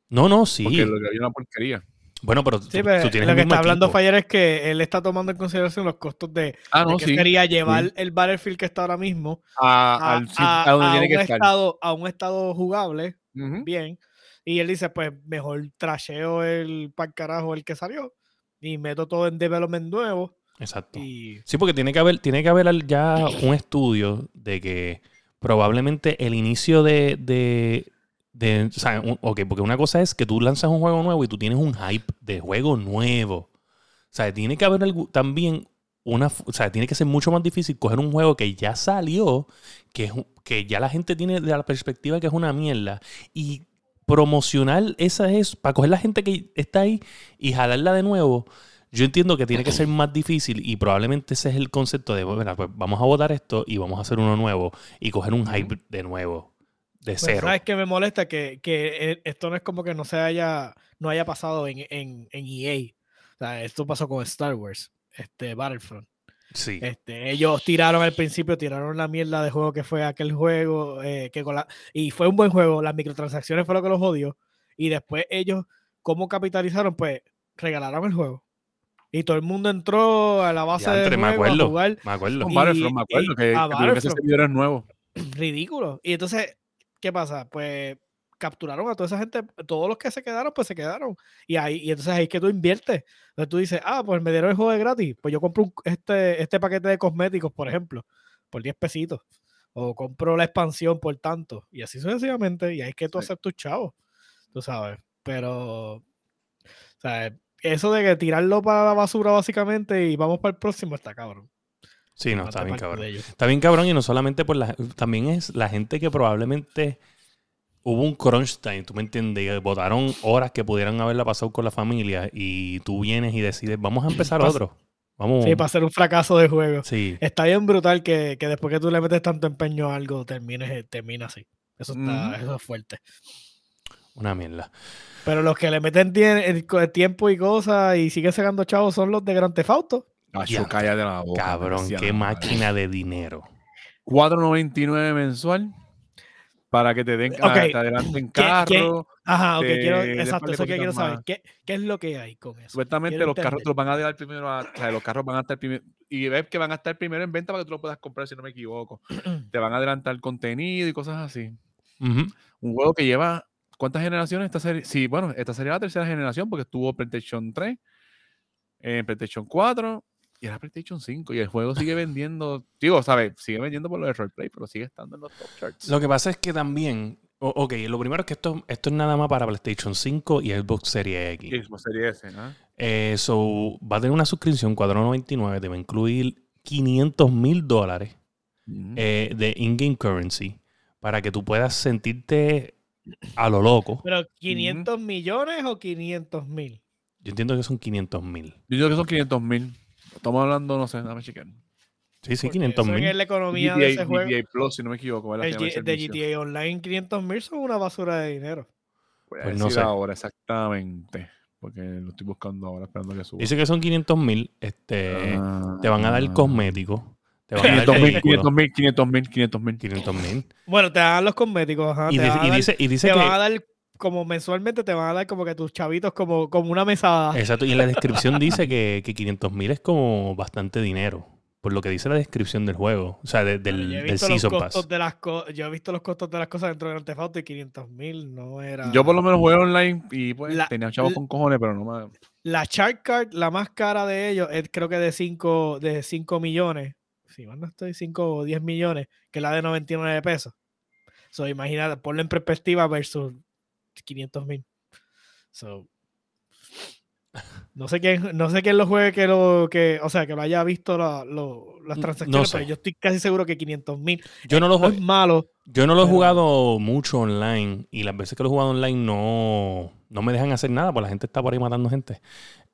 Speaker 1: No, no, sí.
Speaker 2: Porque lo que había una porquería.
Speaker 1: Bueno, pero tú,
Speaker 3: Sí, pero
Speaker 1: tú tienes
Speaker 3: lo que está hablando
Speaker 1: equipo.
Speaker 3: Fire es que él está tomando en consideración los costos de,
Speaker 2: Ah,
Speaker 3: de
Speaker 2: no,
Speaker 3: que
Speaker 2: sí.
Speaker 3: sería llevar el Battlefield que está ahora mismo
Speaker 2: A,
Speaker 3: a,
Speaker 2: al, sit-
Speaker 3: a-
Speaker 2: a donde
Speaker 3: a
Speaker 2: tiene
Speaker 3: un
Speaker 2: que estar.
Speaker 3: estado, a un estado jugable, bien. Y él dice, pues mejor trasheo el para carajo el que salió y meto todo en development nuevo.
Speaker 1: Exacto.
Speaker 3: Y
Speaker 1: Sí, porque tiene que haber, tiene que haber ya un estudio de que probablemente el inicio de, de, de- o sea, un- ok, porque una cosa es que tú lanzas un juego nuevo y tú tienes un hype de juego nuevo. O sea, tiene que haber algo- también una, o sea, tiene que ser mucho más difícil coger un juego que ya salió, que, que ya la gente tiene de la perspectiva que es una mierda y promocionar esa es para coger la gente que está ahí y jalarla de nuevo. Yo entiendo que tiene que ser más difícil y probablemente ese es el concepto de, bueno, pues vamos a votar esto y vamos a hacer uno nuevo y coger un hype de nuevo, de
Speaker 3: pues,
Speaker 1: cero.
Speaker 3: ¿sabes qué me molesta? Que, que eh, esto no es como que no se haya, no haya pasado en, en, en EA. O sea, esto pasó con Star Wars, este Battlefront.
Speaker 1: Sí.
Speaker 3: Este, ellos tiraron al principio, tiraron la mierda de juego que fue aquel juego, eh, que con la, y fue un buen juego, las microtransacciones fue lo que los jodió, y después ellos, ¿cómo capitalizaron? Pues regalaron el juego. Y todo el mundo entró a la base de
Speaker 1: entre, me
Speaker 3: juego a
Speaker 1: acuerdo.
Speaker 3: jugar
Speaker 1: Me acuerdo.
Speaker 2: Con Battlefront, me acuerdo,
Speaker 3: y-
Speaker 2: que,
Speaker 3: a
Speaker 2: que que servidores nuevos.
Speaker 3: ridículo. Y entonces, ¿qué pasa? Pues capturaron a toda esa gente, todos los que se quedaron, pues se quedaron. Y ahí, y entonces ahí es que tú inviertes. Entonces tú dices, ah, pues me dieron el juego de gratis. Pues yo compro un- este, este paquete de cosméticos, por ejemplo, por 10 pesitos. O compro la expansión por tanto. Y así sucesivamente. Y ahí es que tú
Speaker 2: Sí.
Speaker 3: haces tus chavos. Tú sabes. Pero, sea, eso de que tirarlo para la basura básicamente y vamos para el próximo está cabrón.
Speaker 1: Sí, no, está bien cabrón. Está bien cabrón y no solamente por la... También es la gente que probablemente hubo un crunch time, tú me entiendes, y votaron horas que pudieran haberla pasado con la familia y tú vienes y decides, vamos a empezar
Speaker 3: Pas-
Speaker 1: otro. Vamos.
Speaker 3: Sí, para ser un fracaso de juego.
Speaker 1: Sí.
Speaker 3: Está bien brutal que, que después que tú le metes tanto empeño a algo, termines, termina así. Eso está, eso es fuerte.
Speaker 1: Una mierda.
Speaker 3: Pero los que le meten co- tiempo y cosas y siguen sacando chavos son los de Gran Theft Auto.
Speaker 2: Acho,
Speaker 1: Ya.
Speaker 2: cállate la boca.
Speaker 1: Cabrón, qué máquina de dinero.
Speaker 2: 4.99 mensual para que te den ah, te adelanten
Speaker 3: ¿qué-
Speaker 2: carro.
Speaker 3: Ajá, ok,
Speaker 2: Te-
Speaker 3: quiero, exacto, eso que quiero saber. ¿Qué, ¿Qué es lo que hay con eso?
Speaker 2: Supuestamente los carros te
Speaker 3: entender.
Speaker 2: los van a dar primero a, o sea, los carros van a estar primero y ves que van a estar primero en venta para que tú lo puedas comprar si no me equivoco. te van a adelantar contenido y cosas así. Un juego que lleva ¿cuántas generaciones esta serie? Sí, bueno, esta sería la tercera generación porque estuvo PlayStation 3, eh, PlayStation 4 y era PlayStation 5 y el juego sigue vendiendo, digo, ¿sabes? Sigue vendiendo por lo de roleplay, pero sigue estando en los top charts.
Speaker 1: Lo que pasa es que también. o- ok, lo primero es que esto, esto es nada más para PlayStation 5 y Xbox Series X.
Speaker 2: Y Xbox Series S, ¿no?
Speaker 1: Eh, so, va a tener una suscripción 4.99, te va a incluir 500 mil dólares
Speaker 2: Ujú.
Speaker 1: eh, de in-game currency para que tú puedas sentirte a lo loco.
Speaker 3: ¿Pero 500 millones o 500 mil?
Speaker 1: Yo entiendo que son 500 mil.
Speaker 2: Yo digo que son 500 mil. Estamos hablando, no sé, dame chequear.
Speaker 1: Sí, sí,
Speaker 3: Porque
Speaker 1: 500
Speaker 3: eso
Speaker 1: mil.
Speaker 3: en la economía de ese
Speaker 2: GTA,
Speaker 3: juego.
Speaker 2: GTA Plus, si no me equivoco, ¿verdad?
Speaker 3: el de. GTA Online 500 mil son una basura de dinero.
Speaker 2: Voy a
Speaker 1: Pues no sé.
Speaker 2: ahora exactamente, porque lo estoy buscando ahora, esperando que suba.
Speaker 1: Dice que son 500 mil. Este,
Speaker 2: Ah.
Speaker 1: te van a dar cosméticos. Te van a dar
Speaker 2: 500 mil,
Speaker 1: vehículos.
Speaker 2: 500 mil, 500 mil, 500 mil.
Speaker 1: 500 mil.
Speaker 3: Bueno, te dan los cosméticos, ajá,
Speaker 1: Y,
Speaker 3: te
Speaker 1: dice-
Speaker 3: van a
Speaker 1: y
Speaker 3: dar-
Speaker 1: dice, y dice
Speaker 3: te
Speaker 1: que.
Speaker 3: van a dar como mensualmente te van a dar como que tus chavitos como, como una mesada.
Speaker 1: Exacto, y en la descripción dice que, que 500 mil es como bastante dinero. Por lo que dice la descripción del juego. O sea, de- del,
Speaker 3: yo, he
Speaker 1: del
Speaker 3: visto los
Speaker 1: Season
Speaker 3: costos
Speaker 1: Pass.
Speaker 3: de las yo he visto los costos de las cosas dentro de Grand Theft Auto y 500 mil no era...
Speaker 2: Yo por lo menos jugué online y pues
Speaker 3: La-
Speaker 2: tenía chavos con cojones, pero no me...
Speaker 3: La Shark Card, la más cara de ellos, es creo que de 5 de 5 millones. Si mal no estoy, 5 o 10 millones, que es la de 99 pesos. So, imagínate, ponlo en perspectiva versus 500 mil. So, No sé quién, no sé quién lo juegue que lo que, o sea, que lo haya visto la- lo- las
Speaker 1: No
Speaker 3: transacciones,
Speaker 1: sé.
Speaker 3: pero yo estoy casi seguro que 500 mil
Speaker 1: Yo no lo
Speaker 3: no es malo.
Speaker 1: Yo no lo he jugado mucho online y las veces que lo he jugado online no, no me dejan hacer nada porque la gente está por ahí matando gente.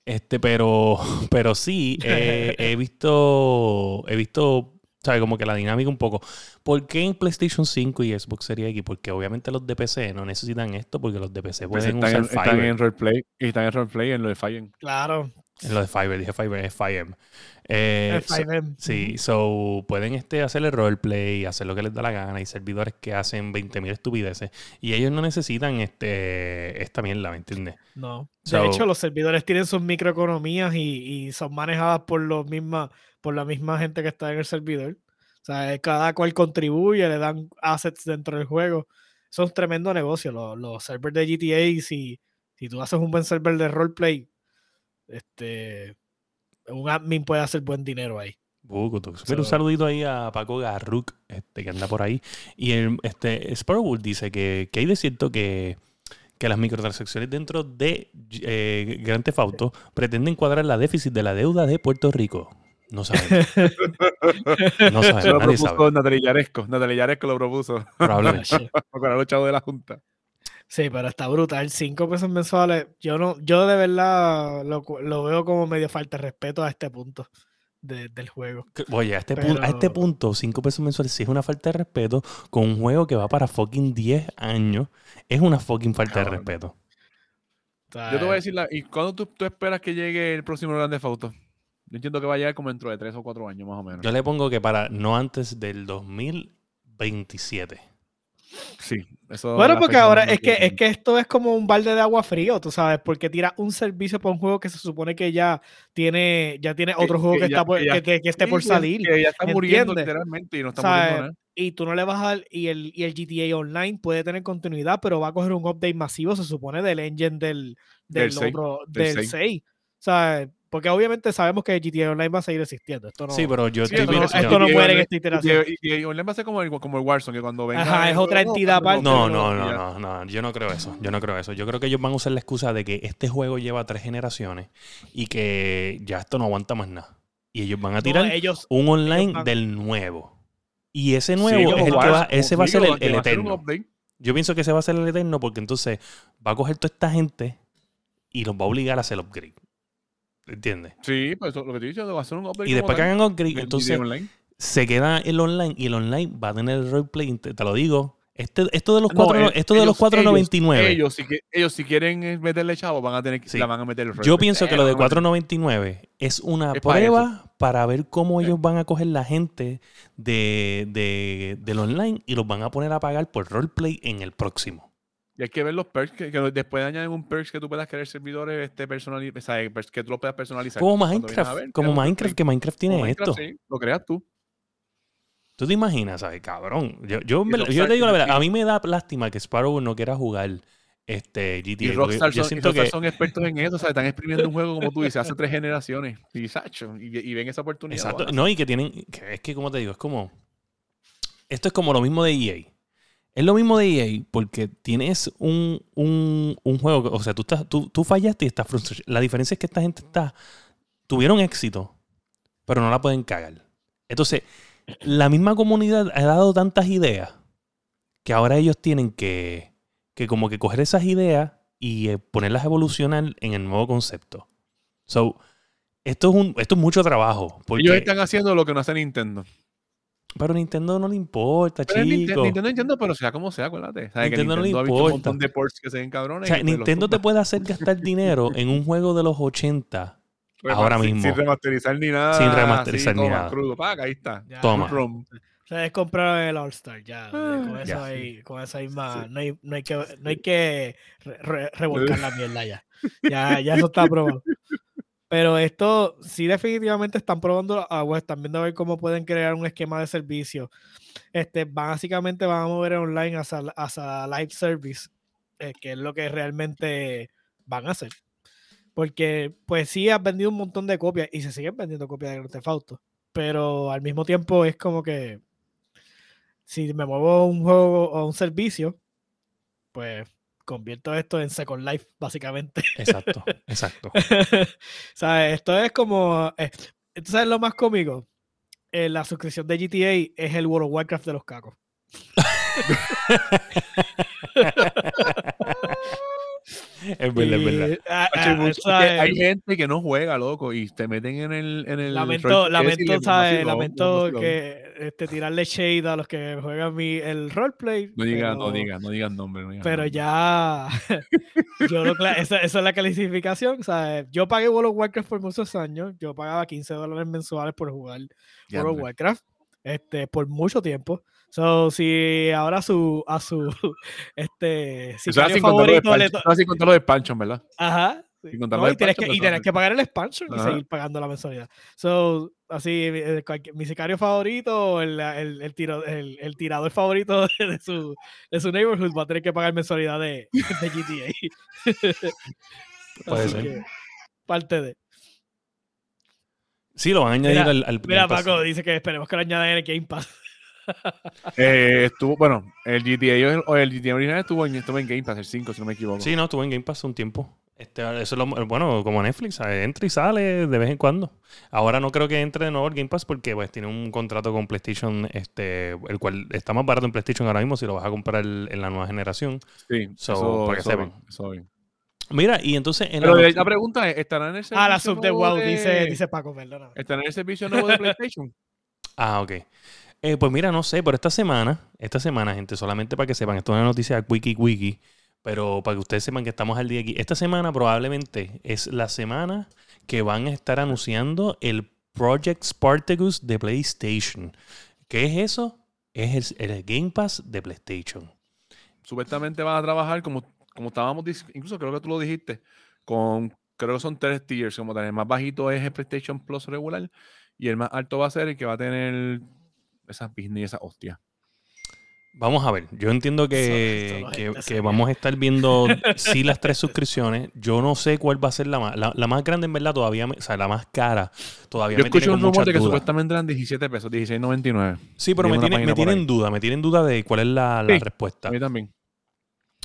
Speaker 1: Este, pero, pero sí, eh, he visto, he visto, ¿sabes? Como que la dinámica un poco. ¿Por qué en PlayStation 5 y Xbox Series X? Porque obviamente los de PC no necesitan esto porque los de PC
Speaker 2: Pues
Speaker 1: pueden
Speaker 2: están, en,
Speaker 1: usar
Speaker 2: están en roleplay y están en roleplay en lo de Fallen.
Speaker 3: Claro.
Speaker 1: En lo de Fiverr, dije Fiverr, es Fiverr. Eh,
Speaker 3: el
Speaker 1: so-
Speaker 3: 5M.
Speaker 1: Sí, so pueden este, hacer el roleplay, hacer lo que les da la gana. Hay servidores que hacen 20.000 estupideces y ellos no necesitan este, esta mierda, ¿me entiendes?
Speaker 3: No. De hecho, los servidores tienen sus microeconomías y, y son manejadas por los misma, por la misma gente que está en el servidor. O sea, eh, cada cual contribuye, le dan assets dentro del juego. Eso es un tremendo negocio. Los, los servers de GTA, si, si tú haces un buen server de roleplay, este, un admin puede hacer buen dinero ahí.
Speaker 1: Pero un saludito ahí a Paco Garruk, este, que anda por ahí. Y el, este, Sparrow dice que, que hay de cierto que, que las microtransacciones dentro de eh, Grand Theft Auto pretenden cuadrar la déficit de la deuda de Puerto Rico. No sabemos. No
Speaker 2: Eso
Speaker 1: sabemos,
Speaker 2: lo
Speaker 1: nadie
Speaker 2: propuso
Speaker 1: sabe.
Speaker 2: Natalia Yaresco. Natalia Yaresco lo propuso
Speaker 1: Probablemente.
Speaker 2: con los chavos de la Junta.
Speaker 3: Sí, pero está brutal. 5 pesos mensuales. Yo no, yo de verdad lo, lo veo como medio falta de respeto a este punto de- del juego.
Speaker 1: Oye, a este, a este punto, 5 pesos mensuales sí es una falta de respeto con un juego que va para fucking 10 años. Es una fucking falta de respeto.
Speaker 2: Yo te voy a decir, la, ¿y cuándo tú, tú esperas que llegue el próximo Grande Auto? Yo entiendo que va a llegar como dentro de 3 o 4 años más o menos.
Speaker 1: Yo le pongo que para no antes del 2027.
Speaker 2: Sí, eso
Speaker 3: Bueno, porque ahora es que, es que esto es como un balde de agua frío, tú sabes, porque tira un servicio para un juego que se supone que ya tiene, ya tiene
Speaker 2: Que-
Speaker 3: otro juego que, está por-
Speaker 2: que
Speaker 3: que, esté por salir.
Speaker 2: Que ya está muriendo
Speaker 3: ¿entiendes?
Speaker 2: literalmente y no está muriendo nada.
Speaker 3: Y tú no le vas a dar, y el, y el GTA Online puede tener continuidad, pero va a coger un update masivo, se supone, del engine del,
Speaker 2: Del
Speaker 3: del, otro,
Speaker 2: del
Speaker 3: del
Speaker 2: seis.
Speaker 3: 6. O sea, porque obviamente sabemos que el GTA Online va a seguir existiendo. Esto no,
Speaker 1: Sí, pero yo
Speaker 2: Sí,
Speaker 1: estoy
Speaker 3: esto no, esto no muere en esta
Speaker 2: Y,
Speaker 3: iteración.
Speaker 2: y, online va a ser como el, como el Warzone, que cuando venga.
Speaker 3: Ajá,
Speaker 2: el
Speaker 3: es otra entidad aparte.
Speaker 1: No, no, no, no, no, yo no creo eso. Yo no creo eso. Yo creo que ellos van a usar la excusa de que este juego lleva tres generaciones y que ya esto no aguanta más nada. Y ellos van a
Speaker 3: No,
Speaker 1: tirar
Speaker 3: ellos,
Speaker 1: un online
Speaker 3: van-
Speaker 1: del nuevo. Y ese nuevo es el que va,
Speaker 2: como
Speaker 1: ese va a ser el, el eterno. Yo pienso que ese va a ser el eterno porque entonces va a coger toda esta gente y los va a obligar a hacer upgrade. ¿Entiendes?
Speaker 2: Sí, pues lo que te he dicho, va a ser un update.
Speaker 1: Y después que hagan upgrade, entonces se queda el online y el online va a tener el roleplay. Te, te lo digo. Este, esto de los
Speaker 2: No,
Speaker 1: cuatro, esto de los
Speaker 2: ellos-
Speaker 1: 4.99.
Speaker 2: Ellos, si, que- ellos si quieren meterle chavo, van a tener que
Speaker 1: Sí.
Speaker 2: la van a meter el
Speaker 1: Yo pienso que
Speaker 2: Eh,
Speaker 1: lo de
Speaker 2: van a meter-
Speaker 1: 4.99 es una
Speaker 2: Es
Speaker 1: prueba para ver cómo
Speaker 2: Sí.
Speaker 1: ellos van a coger la gente de, de- del online y los van a poner a pagar por roleplay en el próximo.
Speaker 2: Y hay que ver los perks que, que después añaden un perks que tú puedas crear servidores este personali- o sea, que tú lo puedas personalizar.
Speaker 1: Como Minecraft,
Speaker 2: ver,
Speaker 1: como Minecraft, que Minecraft tiene
Speaker 2: Minecraft,
Speaker 1: esto.
Speaker 2: sí, lo creas tú.
Speaker 1: ¿Tú te imaginas, sabes, cabrón? Yo, yo, te digo la verdad, a mí me da lástima que Sparrow no quiera jugar este GTA.
Speaker 2: Y Rockstar,
Speaker 1: yo
Speaker 2: son, y
Speaker 1: siento
Speaker 2: Rockstar
Speaker 1: que
Speaker 2: son expertos en eso, o sea, están exprimiendo un juego como tú dices, hace tres generaciones. Y, sacho, y, y ven esa oportunidad.
Speaker 1: Exacto. No, y que tienen. que es que, como te digo, es como. Esto es como lo mismo de EA. Es lo mismo de EA porque tienes un, un, un juego. que- O sea, tú, estás, tú, tú fallaste y estás frustrado. La diferencia es que esta gente está. Tuvieron éxito, pero no la pueden cagar. Entonces, la misma comunidad ha dado tantas ideas que ahora ellos tienen que. Que como que coger esas ideas y eh, ponerlas a evolucionar en el nuevo concepto. So, esto es, un, esto es mucho trabajo. Porque,
Speaker 2: Ellos están haciendo lo que no hace Nintendo.
Speaker 1: Pero Nintendo no le importa,
Speaker 2: Pero
Speaker 1: chico.
Speaker 2: Nintendo, Nintendo, pero sea como sea, acuérdate. ¿Sabes que
Speaker 1: Nintendo no le
Speaker 2: ha visto un
Speaker 1: importa.
Speaker 2: montón de ports que se ven
Speaker 1: O
Speaker 2: cabrones.
Speaker 1: sea,
Speaker 2: pues,
Speaker 1: Nintendo te puede hacer gastar dinero en un juego de los 80 ahora
Speaker 2: Sin-
Speaker 1: mismo.
Speaker 2: Sin remasterizar ni nada.
Speaker 1: Sin remasterizar
Speaker 2: así,
Speaker 1: ni
Speaker 2: toma,
Speaker 1: nada.
Speaker 2: Crudo, paga, ahí está.
Speaker 3: Ya.
Speaker 1: Toma.
Speaker 2: ROM.
Speaker 3: Ustedes compraron el All-Star, ya.
Speaker 2: Ah,
Speaker 3: con, eso
Speaker 1: ya.
Speaker 3: hay, con eso hay más.
Speaker 2: Sí.
Speaker 3: No, hay, no hay que, no hay que re- re- revolcar la mierda ya. ya. Ya eso está probado. Pero esto sí definitivamente están probando agua, están viendo a ver cómo pueden crear un esquema de servicio. Este, básicamente van a mover online hacia, hacia live service, eh, que es lo que realmente van a hacer. Porque pues sí has vendido un montón de copias y se siguen vendiendo copias de Grand Theft Auto. Pero al mismo tiempo es como que si me muevo a un juego o a un servicio, pues convierto esto en Second Life, básicamente.
Speaker 1: Exacto, exacto.
Speaker 3: ¿Sabes? Esto es como. eh, ¿Tú sabes lo más cómico? Eh, la suscripción de GTA es el World of Warcraft de los cacos.
Speaker 1: es verdad, es verdad.
Speaker 3: Y, ah, ah,
Speaker 2: hay gente que no juega, loco, y te meten en el. En el
Speaker 3: Lamento,
Speaker 2: y
Speaker 3: lamento, ¿sabes? Lamento que este, tirarle shade a los que juegan mi, el roleplay.
Speaker 2: No digas, no digas, no digas nombre. No digas
Speaker 3: Pero
Speaker 2: nombre.
Speaker 3: ya, yo lo esa, esa es la clasificación. ¿sabes? Yo pagué World of Warcraft por muchos años. Yo pagaba 15 dólares mensuales por jugar World of. Warcraft este, por mucho tiempo. So, si ahora a su, a su este, sicario favorito le
Speaker 2: expansion,
Speaker 3: to-
Speaker 2: eso es sin contar lo de expansion, ¿verdad?
Speaker 3: Ajá. sí. No, y tienes que, y tienes que pagar el expansion y seguir pagando la mensualidad. So, así, eh, mi sicario favorito, el, el, el, tiro- el- el tirador favorito de su, de su neighborhood va a tener que pagar mensualidad de, de GTA.
Speaker 1: Puede
Speaker 3: Así
Speaker 1: ser.
Speaker 3: que, parte de.
Speaker 1: Sí, lo van a añadir
Speaker 3: Mira,
Speaker 1: al, al
Speaker 3: Mira. Paco dice que esperemos que lo añadan en el Game Pass.
Speaker 2: Eh, estuvo, bueno, el GTA, o el GTA original estuvo en, estuvo en Game Pass, el 5, si no me equivoco.
Speaker 1: Sí, no, estuvo en Game Pass un tiempo. Este, eso es lo, bueno, como Netflix, ¿sabes? entra y sale de vez en cuando. Ahora no creo que entre de nuevo el Game Pass porque pues tiene un contrato con PlayStation, este, el cual está más barato en PlayStation ahora mismo si lo vas a comprar en la nueva generación.
Speaker 2: Sí,
Speaker 1: So,
Speaker 2: eso,
Speaker 1: para que
Speaker 2: eso
Speaker 1: sepan.
Speaker 2: bien, eso bien.
Speaker 1: Mira, y entonces en
Speaker 2: Pero
Speaker 1: la,
Speaker 2: la, pregunta es, ¿estará en el servicio
Speaker 3: Ah, la sub de WoW,
Speaker 2: de-
Speaker 3: dice, dice Paco, perdona.
Speaker 2: ¿Estará en el servicio nuevo de PlayStation?
Speaker 1: Ah, ok. Eh, pues mira, no sé, pero esta semana, esta semana, gente, solamente para que sepan, esto es una noticia wiki wiki, pero para que ustedes sepan que estamos al día aquí. Esta semana probablemente es la semana que van a estar anunciando el Project Spartacus de PlayStation. ¿Qué es eso? Es el, Game Pass de PlayStation.
Speaker 2: Supuestamente van a trabajar como, como estábamos, incluso creo que tú lo dijiste, con, creo que son tres tiers, como tal. El más bajito es el PlayStation Plus regular y el más alto va a ser el que va a tener esas business y esas hostias.
Speaker 1: Vamos a ver, yo entiendo que, que- vamos a estar viendo sí las tres suscripciones. Yo no sé cuál va a ser la más, la, la más grande en verdad todavía, me- o sea, la más cara todavía
Speaker 2: Yo
Speaker 1: me tiene
Speaker 2: escuché un
Speaker 1: con
Speaker 2: rumor de que
Speaker 1: dudas.
Speaker 2: supuestamente eran 17 pesos, 16.99.
Speaker 1: Sí, pero me tiene, tienen
Speaker 2: ahí.
Speaker 1: duda, me tienen duda de cuál es la, la
Speaker 2: Sí,
Speaker 1: respuesta.
Speaker 2: A mí también.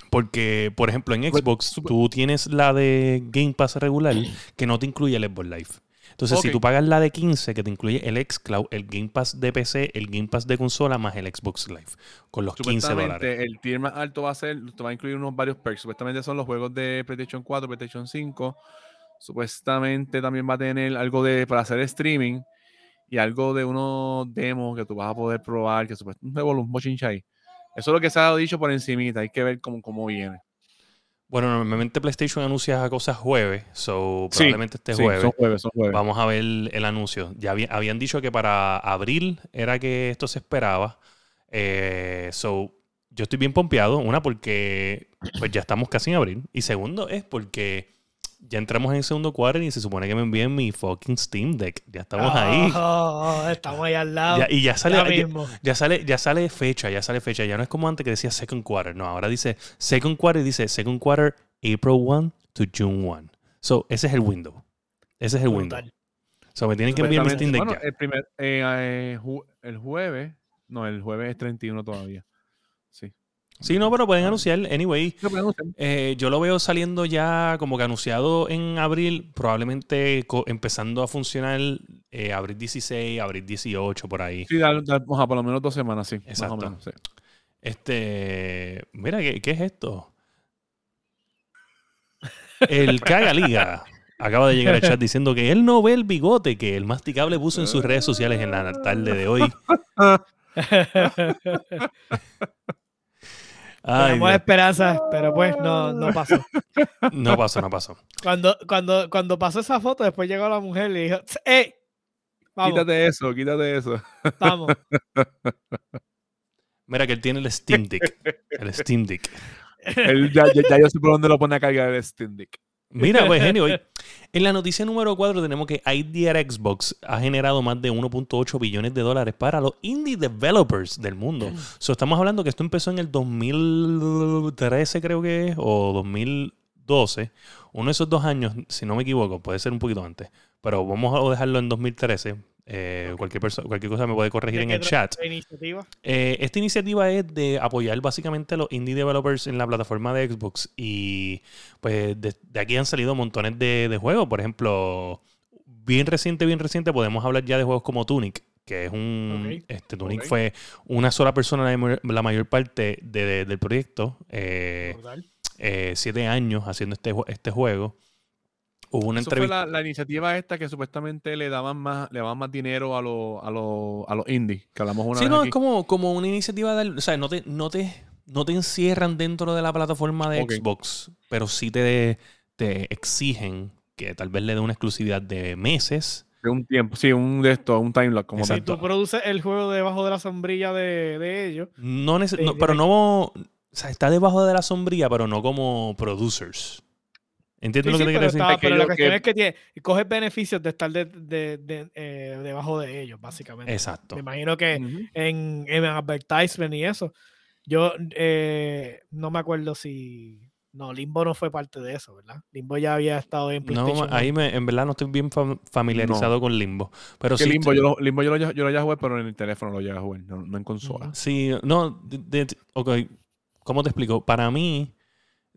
Speaker 1: Porque, por ejemplo, en
Speaker 2: Pues,
Speaker 1: Xbox tú tienes la de Game Pass regular que no te incluye el Xbox Live. Entonces, si tú pagas la de 15, que te incluye el xCloud, el Game Pass de PC, el Game Pass de consola, más el Xbox Live, con los 15 dólares.
Speaker 2: El tier más alto va a ser, te va a incluir unos varios perks. Supuestamente son los juegos de PlayStation 4, PlayStation 5. Supuestamente también va a tener algo de para hacer streaming y algo de unos demos que tú vas a poder probar, que supuestamente un bochincha ahí. Eso es lo que se ha dicho por encimita, hay que ver cómo, cómo viene.
Speaker 1: Bueno, normalmente PlayStation anuncia cosas jueves, so
Speaker 2: Sí,
Speaker 1: probablemente este
Speaker 2: Sí,
Speaker 1: jueves.
Speaker 2: son jueves, son jueves.
Speaker 1: Vamos a ver el anuncio. Ya había- habían dicho que para abril era que esto se esperaba. Eh, so, yo estoy bien pompeado. Una, porque pues ya estamos casi en abril. Y segundo, es porque ya entramos en el segundo cuadro y se supone que me envíen mi fucking Steam Deck. Ya estamos ahí.
Speaker 3: Oh, oh, estamos ahí al lado.
Speaker 1: Ya- y ya sale,
Speaker 3: ya mismo.
Speaker 1: ya sale, ya sale fecha, ya sale fecha. Ya no es como antes que decía second quarter. No, ahora dice second quarter y dice second quarter April 1 to June 1. So, ese es el window. Ese es el window.
Speaker 3: Brutal.
Speaker 1: So, me tienen que enviar mi Steam Deck
Speaker 2: Bueno,
Speaker 1: ya.
Speaker 2: el, primer, eh, eh, ju- el jueves, no, el jueves es 31 todavía. Sí.
Speaker 1: Sí, no, pero pueden anunciar. Anyway, eh, yo lo veo saliendo ya como que anunciado en abril, probablemente empezando a funcionar eh, abril 16, abril 18, por ahí.
Speaker 2: Sí, da- da- por lo menos dos semanas, sí.
Speaker 1: Exacto.
Speaker 2: Más o menos, sí.
Speaker 1: Este, mira, ¿qué, qué es esto? El Caga Liga acaba de llegar al chat diciendo que él no ve el bigote que el masticable puso en sus redes sociales en la tarde de hoy. Ay,
Speaker 3: Tenemos
Speaker 1: Dios.
Speaker 3: esperanzas, pero pues no, no pasó.
Speaker 1: no pasó, no pasó.
Speaker 3: Cuando, cuando, cuando pasó esa foto, después llegó la mujer y le dijo, ¡Ey! Vamos,
Speaker 2: Quítate eso, quítate eso.
Speaker 3: vamos.
Speaker 1: Mira que él tiene el Steam Deck. El Steam Deck.
Speaker 2: Él ya, ya- ya yo sé por dónde lo pone a cargar el Steam Deck.
Speaker 1: Mira, pues, anyway. En la noticia número 4 tenemos que IDR Xbox ha generado más de 1.8 billones de dólares para los indie developers del mundo. So, estamos hablando que esto empezó en el 2013, creo que es, o 2012. Uno de esos dos años, si no me equivoco, puede ser un poquito antes. Pero vamos a dejarlo en 2013. Eh, cualquier, cosa me puede corregir
Speaker 3: ¿De
Speaker 1: en el chat.
Speaker 3: iniciativa?
Speaker 1: Eh, esta iniciativa es de apoyar básicamente a los indie developers en la plataforma de Xbox y pues de, de aquí han salido montones de, de juegos. Por ejemplo, bien reciente, bien reciente podemos hablar ya de juegos como Tunic, que es un... Este, Tunic fue una sola persona la, mayor- la mayor parte de- de- del proyecto. eh, eh, siete años haciendo este, este juego. Hubo una
Speaker 2: Eso fue la, la iniciativa esta que supuestamente le daban más, le daban más dinero a los a los a los indies, que hablamos una
Speaker 1: Sí,
Speaker 2: vez
Speaker 1: no,
Speaker 2: aquí.
Speaker 1: es como, como una iniciativa de... O sea, no te, no, te, no te encierran dentro de la plataforma de. Xbox, pero sí te, te exigen que tal vez le dé una exclusividad de meses.
Speaker 2: De un tiempo, sí, un de estos, un timeline como
Speaker 3: Si tú produces el juego debajo de la sombrilla de, de ellos,
Speaker 1: No
Speaker 3: Sí,
Speaker 1: no, pero
Speaker 3: direct-
Speaker 1: no... O sea, está debajo de la sombría, pero no como producers. ¿Entiendes
Speaker 3: Sí,
Speaker 1: lo que
Speaker 3: sí,
Speaker 1: te
Speaker 3: pero,
Speaker 1: quiero decir?
Speaker 2: Es
Speaker 3: pero la cuestión
Speaker 2: que-
Speaker 3: es que tiene, coges beneficios de estar de, de- de, eh, debajo de ellos, básicamente.
Speaker 1: Exacto.
Speaker 3: Me imagino que
Speaker 2: Ujú.
Speaker 3: en, en advertisement y eso. Yo eh, no me acuerdo si. No, Limbo no fue parte de eso, ¿verdad? Limbo ya había estado en
Speaker 1: No,
Speaker 3: PlayStation.
Speaker 1: ahí me, en verdad no estoy bien fam- familiarizado con Limbo. Pero
Speaker 2: Que
Speaker 1: sí,
Speaker 2: Limbo, yo lo, Limbo yo lo, yo lo llegué a jugar, pero en el teléfono lo llegué a jugar, no, no en consola.
Speaker 1: Sí, no, de- de- ok, ¿cómo te explico? Para mí,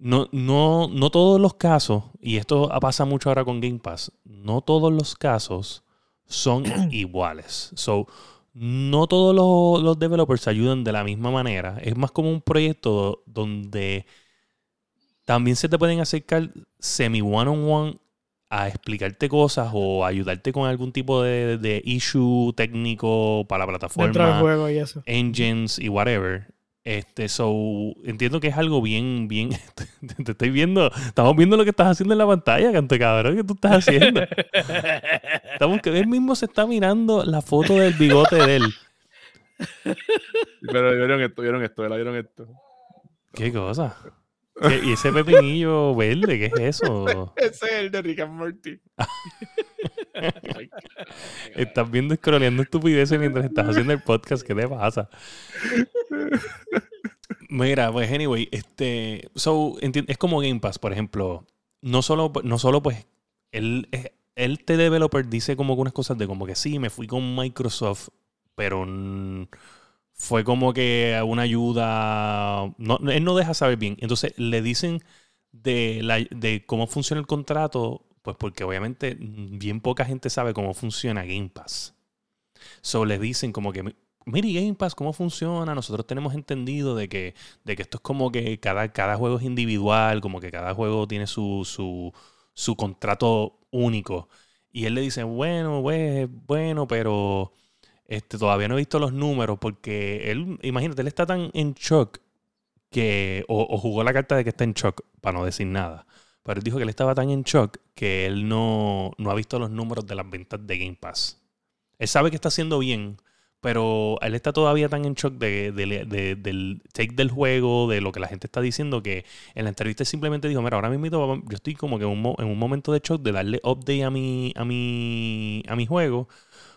Speaker 1: no, no, no todos los casos, y esto pasa mucho ahora con Game Pass, no todos los casos son iguales. So, no todos los, los developers ayudan de la misma manera. Es más como un proyecto donde también se te pueden acercar semi one-on-one a explicarte cosas o ayudarte con algún tipo de, de issue técnico para la plataforma
Speaker 3: juego y eso.
Speaker 1: engines y whatever. Este, so, entiendo que es algo bien, bien. Te estoy viendo. Estamos viendo lo que estás haciendo en la pantalla, canto cabrón, que tú estás haciendo. Estamos que él mismo se está mirando la foto del bigote de él.
Speaker 2: Pero vieron esto, vieron esto, ¿verdad? vieron esto.
Speaker 1: ¿Qué cosa? ¿Qué- ¿Y ese pepinillo verde? ¿Qué es eso?
Speaker 2: Ese es el de Rick and Morty.
Speaker 1: Estás viendo scrolleando estupideces mientras estás haciendo el podcast. ¿Qué te pasa? Mira, pues anyway, este, so, es como Game Pass, por ejemplo. No solo, no solo pues, él, eh, él te developer dice como que unas cosas de como que sí, me fui con Microsoft, pero fue como que una ayuda, él no deja saber bien. Entonces le dicen de, la, de cómo funciona el contrato, pues porque obviamente bien poca gente sabe cómo funciona Game Pass. So le dicen como que, mire Game Pass, ¿cómo funciona? Nosotros tenemos entendido de que, de que esto es como que cada, cada juego es individual, como que cada juego tiene su, su, su contrato único. Y él le dice, bueno, pues, bueno, pero este, todavía no he visto los números porque él, imagínate, él está tan en shock que, o, jugó la carta de que está en shock, para no decir nada. Pero él dijo que él estaba tan en shock que él no, no ha visto los números de las ventas de Game Pass. Él sabe que está haciendo bien, pero él está todavía tan en shock de, de- de- del take del juego, de lo que la gente está diciendo, que en la entrevista simplemente dijo, mira, ahora mismo yo estoy como que en un, en un momento de shock de darle update a mi, a mi, a mi juego,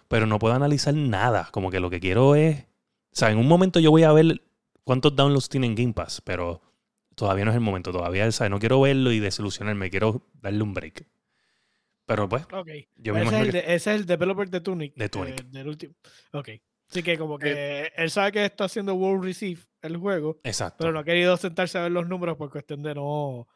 Speaker 1: pero no puedo analizar nada. Como que lo que quiero es, o sea, en un momento yo voy a ver cuántos downloads tiene en Game Pass, pero todavía no es el momento, todavía, ¿sabes? No quiero verlo y desilusionarme, quiero darle un break. Pero pues,
Speaker 3: Ok.
Speaker 1: yo me
Speaker 3: ese, es
Speaker 1: imagino
Speaker 3: el
Speaker 1: que...
Speaker 3: de- ese es el developer de Tunic.
Speaker 1: De Tunic.
Speaker 3: eh, del último. Ok. Así que como que él sabe que está haciendo World Receive el juego,
Speaker 1: Exacto.
Speaker 3: pero no ha querido sentarse a ver los números por cuestión de no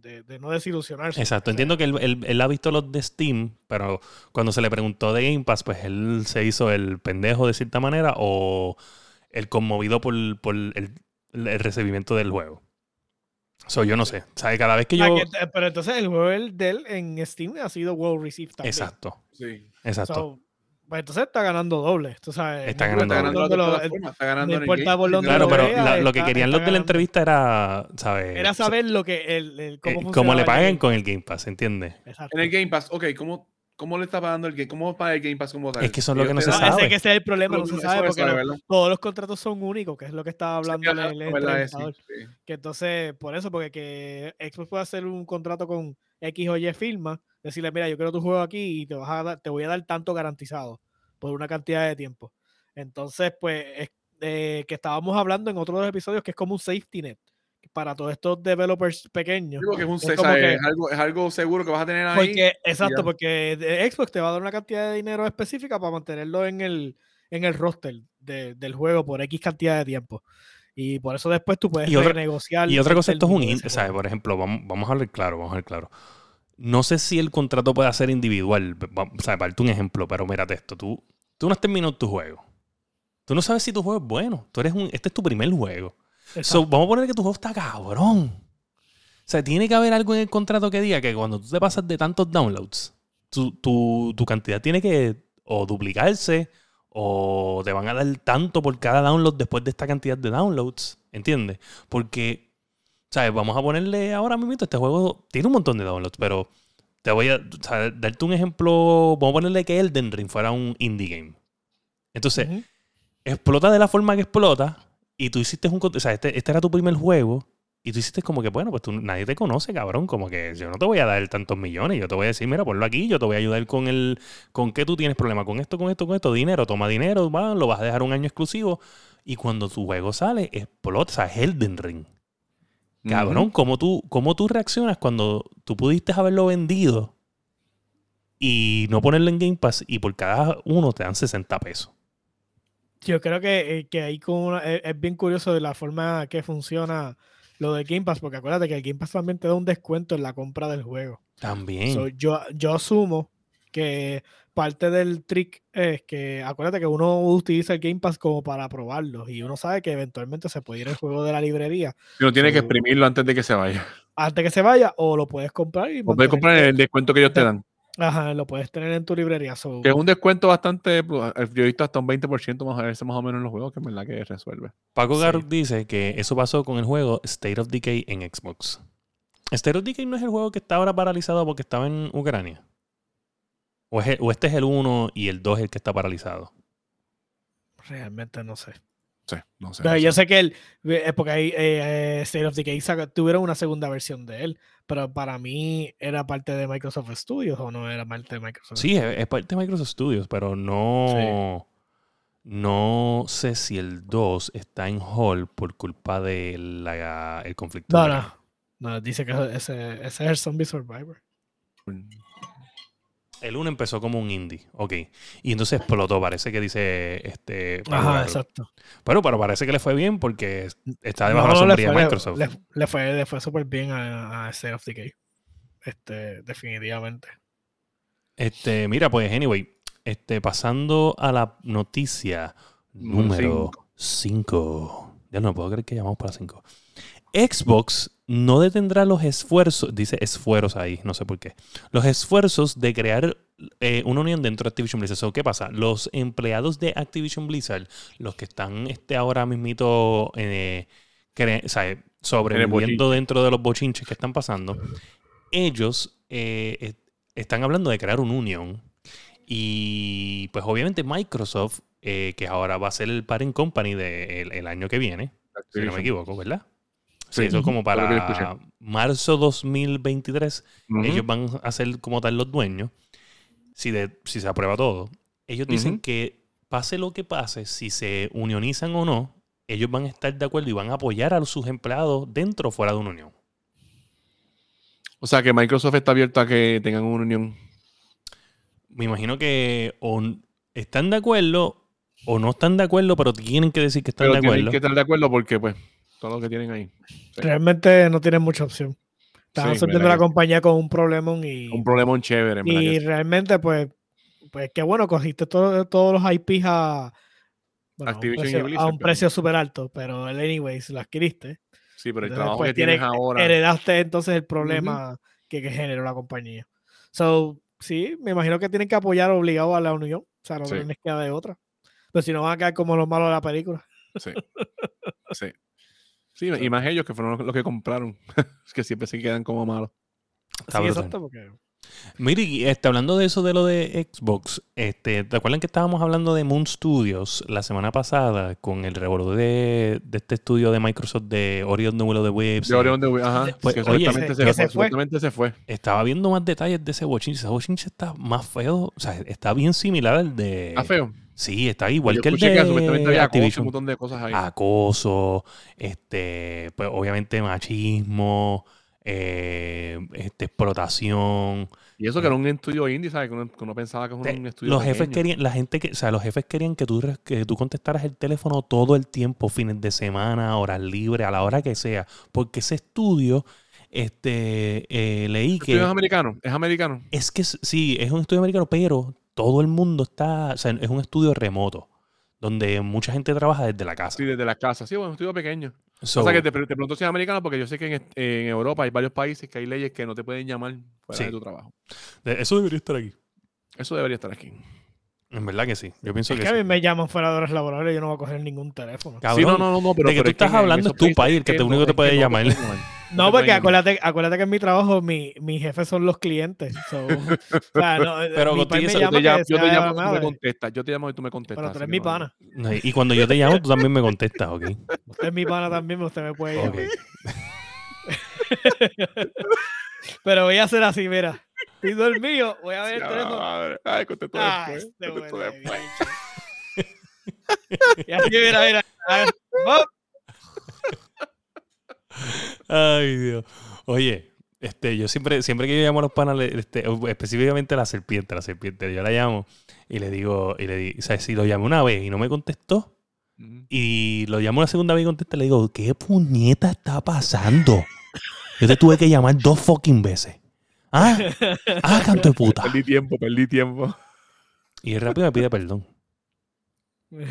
Speaker 3: de, de no desilusionarse.
Speaker 1: Exacto,
Speaker 3: O sea,
Speaker 1: entiendo que él, él- él ha visto los de Steam, pero cuando se le preguntó de Game Pass, pues él se hizo el pendejo de cierta manera o el conmovido por, por el, el recibimiento del juego. So, yo no sé. O sea, cada vez que
Speaker 3: ah,
Speaker 1: yo...
Speaker 3: que- eh, pero entonces el juego del- de él en Steam ha sido World Receive también.
Speaker 1: Exacto,
Speaker 2: Sí.
Speaker 1: exacto.
Speaker 3: So, pues entonces está ganando doble. Tú sabes,
Speaker 1: Está
Speaker 3: no
Speaker 1: ganando
Speaker 2: Está
Speaker 1: doble.
Speaker 2: ganando está
Speaker 3: no importa por dónde
Speaker 1: Claro,
Speaker 3: lo
Speaker 1: pero
Speaker 3: vea,
Speaker 1: la- lo que
Speaker 3: está-
Speaker 1: querían los de la entrevista era, ¿sabes?
Speaker 3: Era saber lo que el, el- cómo,
Speaker 1: Eh, cómo,
Speaker 3: funcionaba
Speaker 1: le pagan
Speaker 3: Game
Speaker 1: con el Game Pass, ¿entiendes?
Speaker 3: Exacto.
Speaker 2: En el Game Pass, ok, ¿cómo, cómo le está pagando el Game? ¿Cómo paga el Game Pass como tal?
Speaker 1: Es que eso es lo que no se
Speaker 2: dan-
Speaker 1: sabe.
Speaker 3: ese que ese es el problema, no se sabe porque
Speaker 2: sabe,
Speaker 3: no-
Speaker 2: ¿verdad?
Speaker 3: todos los contratos son únicos, que es lo que estaba hablando
Speaker 2: Sí,
Speaker 3: el, el
Speaker 2: es, sí.
Speaker 3: Que entonces, por eso, porque que Xbox puede hacer un contrato con X o Y firma, decirle, mira, yo quiero tu juego aquí y te, vas a dar- te voy a dar tanto garantizado por una cantidad de tiempo. Entonces, pues, es, eh, que estábamos hablando en otro de los episodios que es como un safety net para todos estos developers pequeños.
Speaker 2: Digo que es, un
Speaker 3: Es
Speaker 2: ce-
Speaker 3: como
Speaker 2: ¿sabes?
Speaker 3: que-
Speaker 2: es algo, es algo seguro que vas a tener ahí.
Speaker 3: Porque, exacto, porque Xbox te va a dar una cantidad de dinero específica para mantenerlo en el, en el roster de- del juego por X cantidad de tiempo. Y por eso después tú puedes
Speaker 1: Y otra-
Speaker 3: renegociar.
Speaker 1: Y otra cosa, esto es un...
Speaker 3: ese
Speaker 1: ¿sabes? Por ejemplo, vamos, vamos a hablar claro, vamos a hablar claro. No sé si el contrato puede ser individual. O sea, para darte un ejemplo, pero mírate esto. Tú, tú no has terminado tu juego. Tú no sabes si tu juego es bueno. Tú eres un, este es tu primer juego. So, vamos a poner que tu juego está cabrón. O sea, tiene que haber algo en el contrato que diga que cuando tú te pasas de tantos downloads, tu, tu- tu cantidad tiene que o duplicarse o te van a dar tanto por cada download después de esta cantidad de downloads. ¿Entiendes? Porque, ¿sabes? Vamos a ponerle ahora mismo, este juego tiene un montón de downloads, pero te voy a sea, darte un ejemplo. Vamos a ponerle que Elden Ring fuera un indie game. Entonces, explota de la forma que explota y tú hiciste un... O sea, este, este era tu primer juego y tú hiciste como que, bueno, pues tú, nadie te conoce, cabrón. Como que yo no te voy a dar tantos millones. Yo te voy a decir, mira, ponlo aquí. Yo te voy a ayudar con el... ¿Con qué tú tienes problema? Con esto, con esto, con esto. Dinero. Toma dinero. Va, lo vas a dejar un año exclusivo. Y cuando tu juego sale, explota. O sea, es Elden Ring. Cabrón, ¿cómo, tú, ¿cómo tú reaccionas cuando tú pudiste haberlo vendido y no ponerlo en Game Pass y por cada uno te dan 60 pesos?
Speaker 3: Yo creo que, eh, que ahí con una- es, es bien curioso de la forma que funciona lo de Game Pass, porque acuérdate que el Game Pass también te da un descuento en la compra del juego.
Speaker 1: También.
Speaker 3: So, yo, yo asumo que parte del trick es que acuérdate que uno utiliza el Game Pass como para probarlo y uno sabe que eventualmente se puede ir el juego de la librería
Speaker 2: Y uno tiene que exprimirlo antes de que se vaya.
Speaker 3: antes que se vaya o lo puedes comprar y
Speaker 2: O puedes comprar el descuento que ellos te dan.
Speaker 3: Ajá, lo puedes tener en tu librería. so-
Speaker 2: Que es un descuento bastante. pues, Yo he visto hasta un 20% más, a veces más o menos en los juegos, que en verdad que resuelve.
Speaker 1: Paco
Speaker 3: Sí.
Speaker 1: Dice que eso pasó con el juego State of Decay en Xbox. State of Decay no es el juego que está ahora paralizado porque estaba en Ucrania. O, es el- o este es el 1 y el 2 es el que está paralizado.
Speaker 3: Realmente no sé.
Speaker 2: Sí, no sé.
Speaker 3: Pero
Speaker 2: no
Speaker 3: yo
Speaker 2: sé.
Speaker 3: sé que él, eh, porque ahí eh, State of Decay tuvieron una segunda versión de él, pero para mí era parte de Microsoft Studios o no era parte de Microsoft.
Speaker 1: Sí, es, es parte de Microsoft Studios, pero no. No sé si el 2 está en Hall por culpa del el conflicto.
Speaker 3: No,
Speaker 1: de-
Speaker 3: no. No, dice que ese, ese es el Zombie Survivor.
Speaker 1: El 1 empezó como un indie, ok. Y entonces explotó, parece que dice este.
Speaker 3: Ajá, exacto.
Speaker 1: Pero, pero parece que le fue bien porque está debajo
Speaker 3: No,
Speaker 1: de la
Speaker 3: le
Speaker 1: sombría de
Speaker 3: fue-
Speaker 1: Microsoft.
Speaker 3: Le, le fue, le fue súper bien a, a State of Decay. Este, definitivamente.
Speaker 1: Este, mira, pues, anyway, este, pasando a la noticia
Speaker 2: Número
Speaker 1: número 5. Ya no puedo creer que llamamos para 5. Xbox no detendrá los esfuerzos, dice esfuerzos ahí, no sé por qué, los esfuerzos de crear eh, una unión dentro de Activision Blizzard. So, ¿Qué pasa? Los empleados de Activision Blizzard, los que están este, ahora mismito eh, cre- o sea, sobreviviendo dentro de los bochinches que están pasando, ellos eh, están hablando de crear una unión y pues obviamente Microsoft, que ahora va a ser el parent company del el año que viene, si no me equivoco, ¿verdad? Sí, eso es como para marzo 2023.
Speaker 2: Ujú.
Speaker 1: Ellos van a ser como tal los dueños. Si, de- si se aprueba todo. Ellos dicen que pase lo que pase, si se unionizan o no, ellos van a estar de acuerdo y van a apoyar a sus empleados dentro o fuera de una unión.
Speaker 2: O sea que Microsoft está abierto a que tengan una unión.
Speaker 1: Me imagino que o están de acuerdo o no están de acuerdo, pero tienen que decir que están
Speaker 2: Pero
Speaker 1: de
Speaker 2: tienen
Speaker 1: acuerdo.
Speaker 2: que estar de acuerdo porque, pues, todo lo que tienen ahí. Sí.
Speaker 3: Realmente no tienen mucha opción. Están
Speaker 2: Sí,
Speaker 3: la
Speaker 2: que
Speaker 3: compañía con un problemón y,
Speaker 2: Un problema chévere, en
Speaker 3: y
Speaker 2: que
Speaker 3: realmente, pues, pues qué bueno, cogiste todo- todos los IPs a, bueno, un
Speaker 2: y
Speaker 3: precio, a un precio súper alto, pero anyways, lo adquiriste.
Speaker 2: Sí, pero el
Speaker 3: Entonces,
Speaker 2: trabajo
Speaker 3: pues,
Speaker 2: que tienes
Speaker 3: tienes-
Speaker 2: ahora.
Speaker 3: Heredaste entonces el problema que, que generó la compañía. So, sí, me imagino que tienen que apoyar obligado a la unión. O sea, no
Speaker 2: Sí.
Speaker 3: les queda de otra. Pero si no van a quedar como los malos de la película.
Speaker 2: Sí. Sí. Sí, y más ellos que fueron los, que compraron. es que siempre se quedan como malos.
Speaker 1: Está
Speaker 3: sí,
Speaker 1: brutal.
Speaker 3: exacto, porque
Speaker 1: Mire, este, hablando de eso de lo de Xbox, este, ¿te acuerdan que estábamos hablando de Moon Studios la semana pasada con el revolú de, de este estudio de Microsoft de Orion the Will of the?
Speaker 2: De Orion de Ajá.
Speaker 1: Pues,
Speaker 2: que
Speaker 1: oye,
Speaker 3: que
Speaker 2: se,
Speaker 3: se
Speaker 2: fue.
Speaker 3: fue.
Speaker 2: Supuestamente se fue.
Speaker 1: Estaba viendo más detalles de ese bochinche. Ese bochinche está más feo. O sea, está bien similar al de.
Speaker 2: Está feo.
Speaker 1: Sí, está igual
Speaker 2: Yo
Speaker 1: que el
Speaker 2: escuché que supuestamente
Speaker 1: de
Speaker 2: había acoso, un
Speaker 1: Activision.
Speaker 2: montón de cosas ahí.
Speaker 1: Acoso, este, pues obviamente machismo, eh, este, explotación.
Speaker 2: y eso que era un estudio indie, ¿sabes? Que uno, que uno pensaba que es un, estudio
Speaker 1: los jefes
Speaker 2: pequeño.
Speaker 1: querían, la gente que, o sea, los jefes querían que tú, que tú contestaras el teléfono todo el tiempo, fines de semana, horas libres, a la hora que sea, porque ese estudio, este, eh, leí
Speaker 2: ¿El estudio
Speaker 1: que
Speaker 2: es americano? ¿Es americano?
Speaker 1: es que sí, es un estudio americano, pero todo el mundo está, o sea, es un estudio remoto, donde mucha gente trabaja desde la casa.
Speaker 2: Sí, desde la casa. Sí, bueno, un estudio pequeño.
Speaker 1: So,
Speaker 2: o sea que te, te pregunto si es americano porque yo sé que en, en Europa hay varios países que hay leyes que no te pueden llamar fuera
Speaker 1: Sí.
Speaker 2: de tu trabajo.
Speaker 1: de- eso debería estar aquí.
Speaker 2: Eso debería estar aquí.
Speaker 1: En verdad que sí. Yo pienso
Speaker 3: Es
Speaker 1: que,
Speaker 3: que a
Speaker 1: sí.
Speaker 3: mí me llaman fuera de horas laborales y yo no voy a coger ningún teléfono.
Speaker 1: Cabrón,
Speaker 2: sí, no, no, no, no, pero,
Speaker 1: de que
Speaker 2: pero
Speaker 1: tú
Speaker 2: es
Speaker 1: estás hablando es tu país, el que te único que te puede
Speaker 2: no
Speaker 1: llamar.
Speaker 3: No, porque acuérdate, acuérdate que en mi trabajo mi, mis jefes son los clientes. so, o sea, no,
Speaker 1: Pero
Speaker 3: mi país me llama
Speaker 2: te llamo,
Speaker 3: que
Speaker 2: yo te
Speaker 3: sea
Speaker 2: llamo y tú me contestas. Yo te llamo y tú me contestas.
Speaker 3: Pero tú eres mi pana.
Speaker 1: No, Y cuando yo te llamo, tú también me contestas, ¿ok?
Speaker 3: Usted es mi pana también, usted me puede llamar. Pero voy a hacer así, mira. El mío, voy a ver el
Speaker 2: Ya,
Speaker 3: teléfono.
Speaker 2: Ay, contesto
Speaker 3: Ah,
Speaker 2: después.
Speaker 3: este
Speaker 2: contesto después.
Speaker 3: Y así, mira, mira. a.
Speaker 1: Ay, Dios. Oye, este, yo siempre, siempre que yo llamo a los panas, le- este, específicamente a la serpiente, la serpiente, yo la llamo y le digo, y le digo, o sea, si lo llamé una vez y no me contestó, y lo llamo la segunda vez y contesta, le digo, ¿qué puñeta está pasando? Yo te tuve que llamar dos fucking veces. Ah, ah, canto de puta.
Speaker 2: Perdí tiempo, perdí tiempo.
Speaker 1: Y rápido me pide perdón.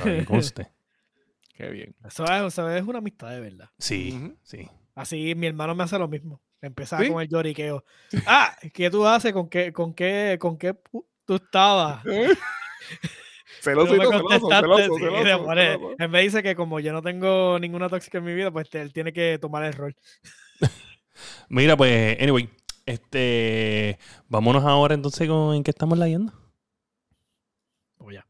Speaker 1: Que conste.
Speaker 2: Qué bien.
Speaker 3: Eso es, eso es una amistad de verdad.
Speaker 1: Sí, sí.
Speaker 3: Así mi hermano me hace lo mismo. Empezaba
Speaker 2: ¿Sí?
Speaker 3: con el lloriqueo. Ah, ¿qué tú haces? ¿Con qué, con qué, con qué tú estabas?
Speaker 2: Celoso,
Speaker 3: me
Speaker 2: celoso,
Speaker 3: contestaste,
Speaker 2: celoso,
Speaker 3: sí,
Speaker 2: celoso,
Speaker 3: le pone-
Speaker 2: celoso.
Speaker 3: Él me dice que como yo no tengo ninguna tóxica en mi vida, pues él tiene que tomar el rol.
Speaker 1: Mira, pues, anyway, este, vámonos ahora entonces con en qué estamos leyendo.
Speaker 3: Pues ya.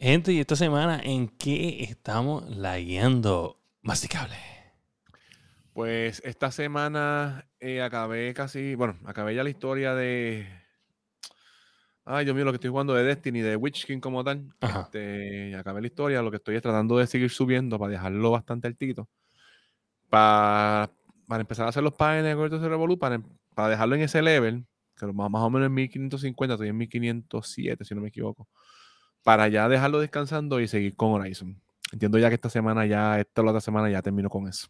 Speaker 1: Gente, y esta semana, ¿en qué estamos leyendo? Masticable.
Speaker 2: Pues esta semana eh, acabé casi, bueno, acabé ya la historia de, ay Dios mío, lo que estoy jugando de Destiny, de Witch King como tal. Este, acabé la historia, lo que estoy es tratando de seguir subiendo para dejarlo bastante altito. Para, para empezar a hacer los panes de Gordos de Revolu, para, em- para dejarlo en ese level, que lo más, más o menos en 1550, estoy en 1507, si no me equivoco. Para ya dejarlo descansando y seguir con Horizon. Entiendo ya que esta semana ya, esta la otra semana ya termino con eso.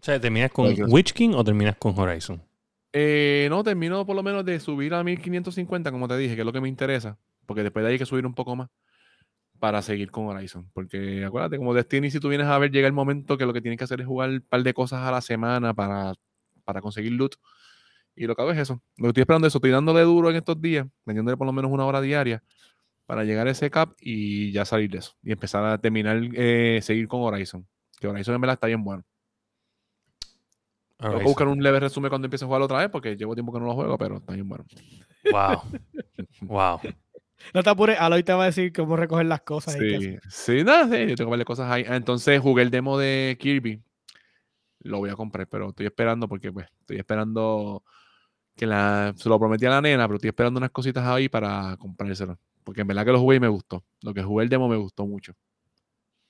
Speaker 1: O sea, ¿terminas con. Witch King o terminas con Horizon?
Speaker 2: Eh, no, termino por lo menos de subir a 1550, como te dije, que es lo que me interesa. Porque después de ahí hay que subir un poco más para seguir con Horizon. Porque acuérdate, como Destiny, si tú vienes a ver, llega el momento que lo que tienes que hacer es jugar un par de cosas a la semana para, para conseguir loot. Y lo que hago es eso. Lo que estoy esperando es eso. Estoy dándole duro en estos días, metiéndole por lo menos una hora diaria para llegar a ese cap y ya salir de eso. Y empezar a terminar, eh, seguir con Horizon. Que Horizon en verdad está bien bueno. Tengo que
Speaker 1: Horizon.
Speaker 2: buscar un leve resumen cuando empiece a jugar otra vez porque llevo tiempo que no lo juego, pero está bien bueno.
Speaker 1: Wow. wow.
Speaker 3: No te apures, Aloy te va a decir cómo recoger las cosas. y.
Speaker 2: Sí, sí, nada, sí, yo tengo varias cosas ahí. Ah, Entonces jugué el demo de Kirby. Lo voy a comprar, pero estoy esperando porque, pues, estoy esperando que la. Se lo prometí a la nena, pero estoy esperando unas cositas ahí para comprárselo. Porque en verdad que lo jugué y me gustó. Lo que jugué el demo me gustó mucho.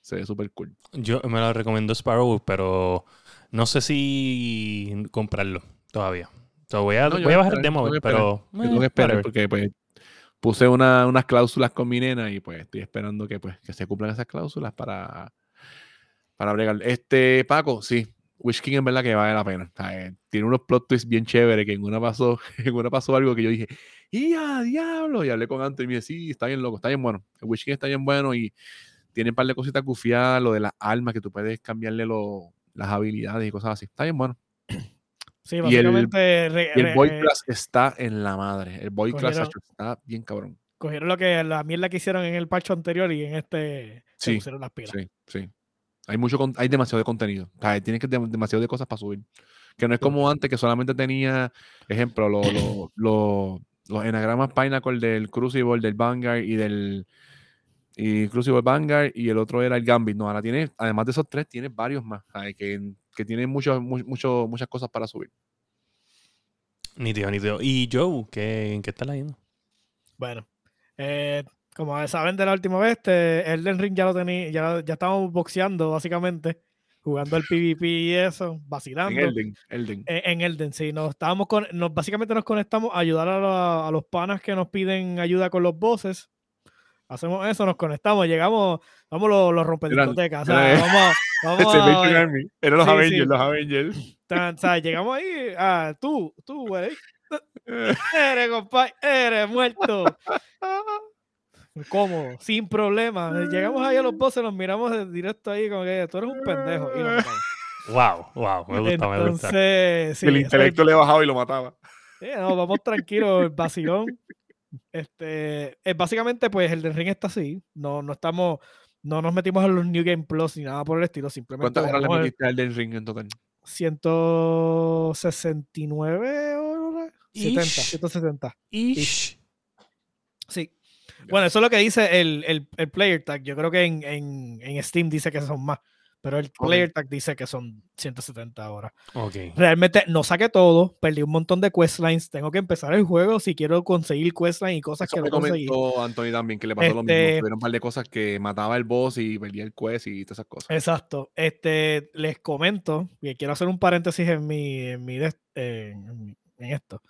Speaker 2: Se ve súper cool.
Speaker 1: Yo me lo recomendó Sparrow, pero no sé si comprarlo todavía. O sea, voy a,
Speaker 2: No,
Speaker 1: voy a bajar el demo,
Speaker 2: tengo
Speaker 1: pero.
Speaker 2: Yo tengo que
Speaker 1: eh,
Speaker 2: esperar porque, pues, puse una- unas cláusulas con mi nena y, pues, estoy esperando que, pues, que se cumplan esas cláusulas para, para bregar. Este, Paco, sí. Witch King en verdad que vale la pena. O sea, eh, tiene unos plot twists bien chéveres que en una pasó, en una pasó algo que yo dije, ¡ya, diablo! Y hablé con Anthony y me dice, sí, está bien loco, está bien bueno. El Witch King está bien bueno y tiene un par de cositas gufiadas, lo de las armas, que tú puedes cambiarle lo- las habilidades y cosas así. Está bien bueno.
Speaker 3: Sí,
Speaker 2: Y el-
Speaker 3: básicamente re-
Speaker 2: Y el
Speaker 3: re-
Speaker 2: Boy
Speaker 3: eh,
Speaker 2: Class está en la madre. El Boy Class
Speaker 3: Cogieron-
Speaker 2: está bien cabrón.
Speaker 3: cogieron lo que la mierda que hicieron en el parche anterior y en este se
Speaker 2: Sí,
Speaker 3: pusieron las pilas.
Speaker 2: Sí, sí. Hay mucho, hay demasiado de contenido. O sea, tienes que dem- demasiado de cosas para subir. Que no es como antes, que solamente tenía, ejemplo, los, los, los, los enagramas Pinnacle del Crucible, del Vanguard y del y Crucible Vanguard y el otro era el Gambit. No, ahora tiene, además de esos tres, tiene varios más, ¿sabes? que, que tienen mucho, mucho, muchas cosas para subir.
Speaker 1: Ni tío, ni tío. ¿Y Joe? ¿qué, ¿En qué está leyendo?
Speaker 3: Bueno, eh, como saben de la última vez, este, Elden Ring ya lo tenía, ya, ya estábamos boxeando básicamente, jugando el PvP y eso, vacilando.
Speaker 2: En Elden, Elden.
Speaker 3: En, Elden, sí. Nos estábamos con, nos, básicamente nos conectamos a ayudar a, a, los panas que nos piden ayuda con los bosses. Hacemos eso, nos conectamos, llegamos, vamos los, los rompediscotecas. O sea, vamos, vamos a,
Speaker 2: Eran los Avengers, los Avengers.
Speaker 3: O sea, llegamos ahí, ah, tú, tú, güey. eres, compadre, eres muerto. Cómodo, sin problema. Llegamos ahí a los bosses, nos miramos directo ahí, como que tú eres un pendejo. Y nos
Speaker 1: Wow, wow, me gusta,
Speaker 3: me
Speaker 1: gusta.
Speaker 3: Sí,
Speaker 2: el intelecto le bajaba y lo mataba.
Speaker 3: Sí, no, vamos tranquilos, vacilón. Este, es básicamente, pues el del ring está así. No, no estamos, no nos metimos en los New Game Plus ni nada por el estilo. Simplemente.
Speaker 2: ¿Cuántas horas le metiste al del ring en total?
Speaker 3: 169 horas. 70, 170.
Speaker 1: Ish.
Speaker 3: Sí. Bueno, eso es lo que dice el, el, el player tag. Yo creo que en, en, en, Steam dice que son más. Pero el player tag dice que son 170 horas.
Speaker 1: Okay.
Speaker 3: Realmente no saqué todo, perdí un montón de questlines. Tengo que empezar el juego si quiero conseguir questlines y cosas
Speaker 2: Eso
Speaker 3: que no conseguí.
Speaker 2: Anthony también que le pasó
Speaker 3: este,
Speaker 2: lo mismo. Tuvieron un par de cosas que mataba el boss y perdía el quest y todas esas cosas.
Speaker 3: Exacto. Este, les comento, y quiero hacer un paréntesis en mi, en, mi, eh, en, en esto.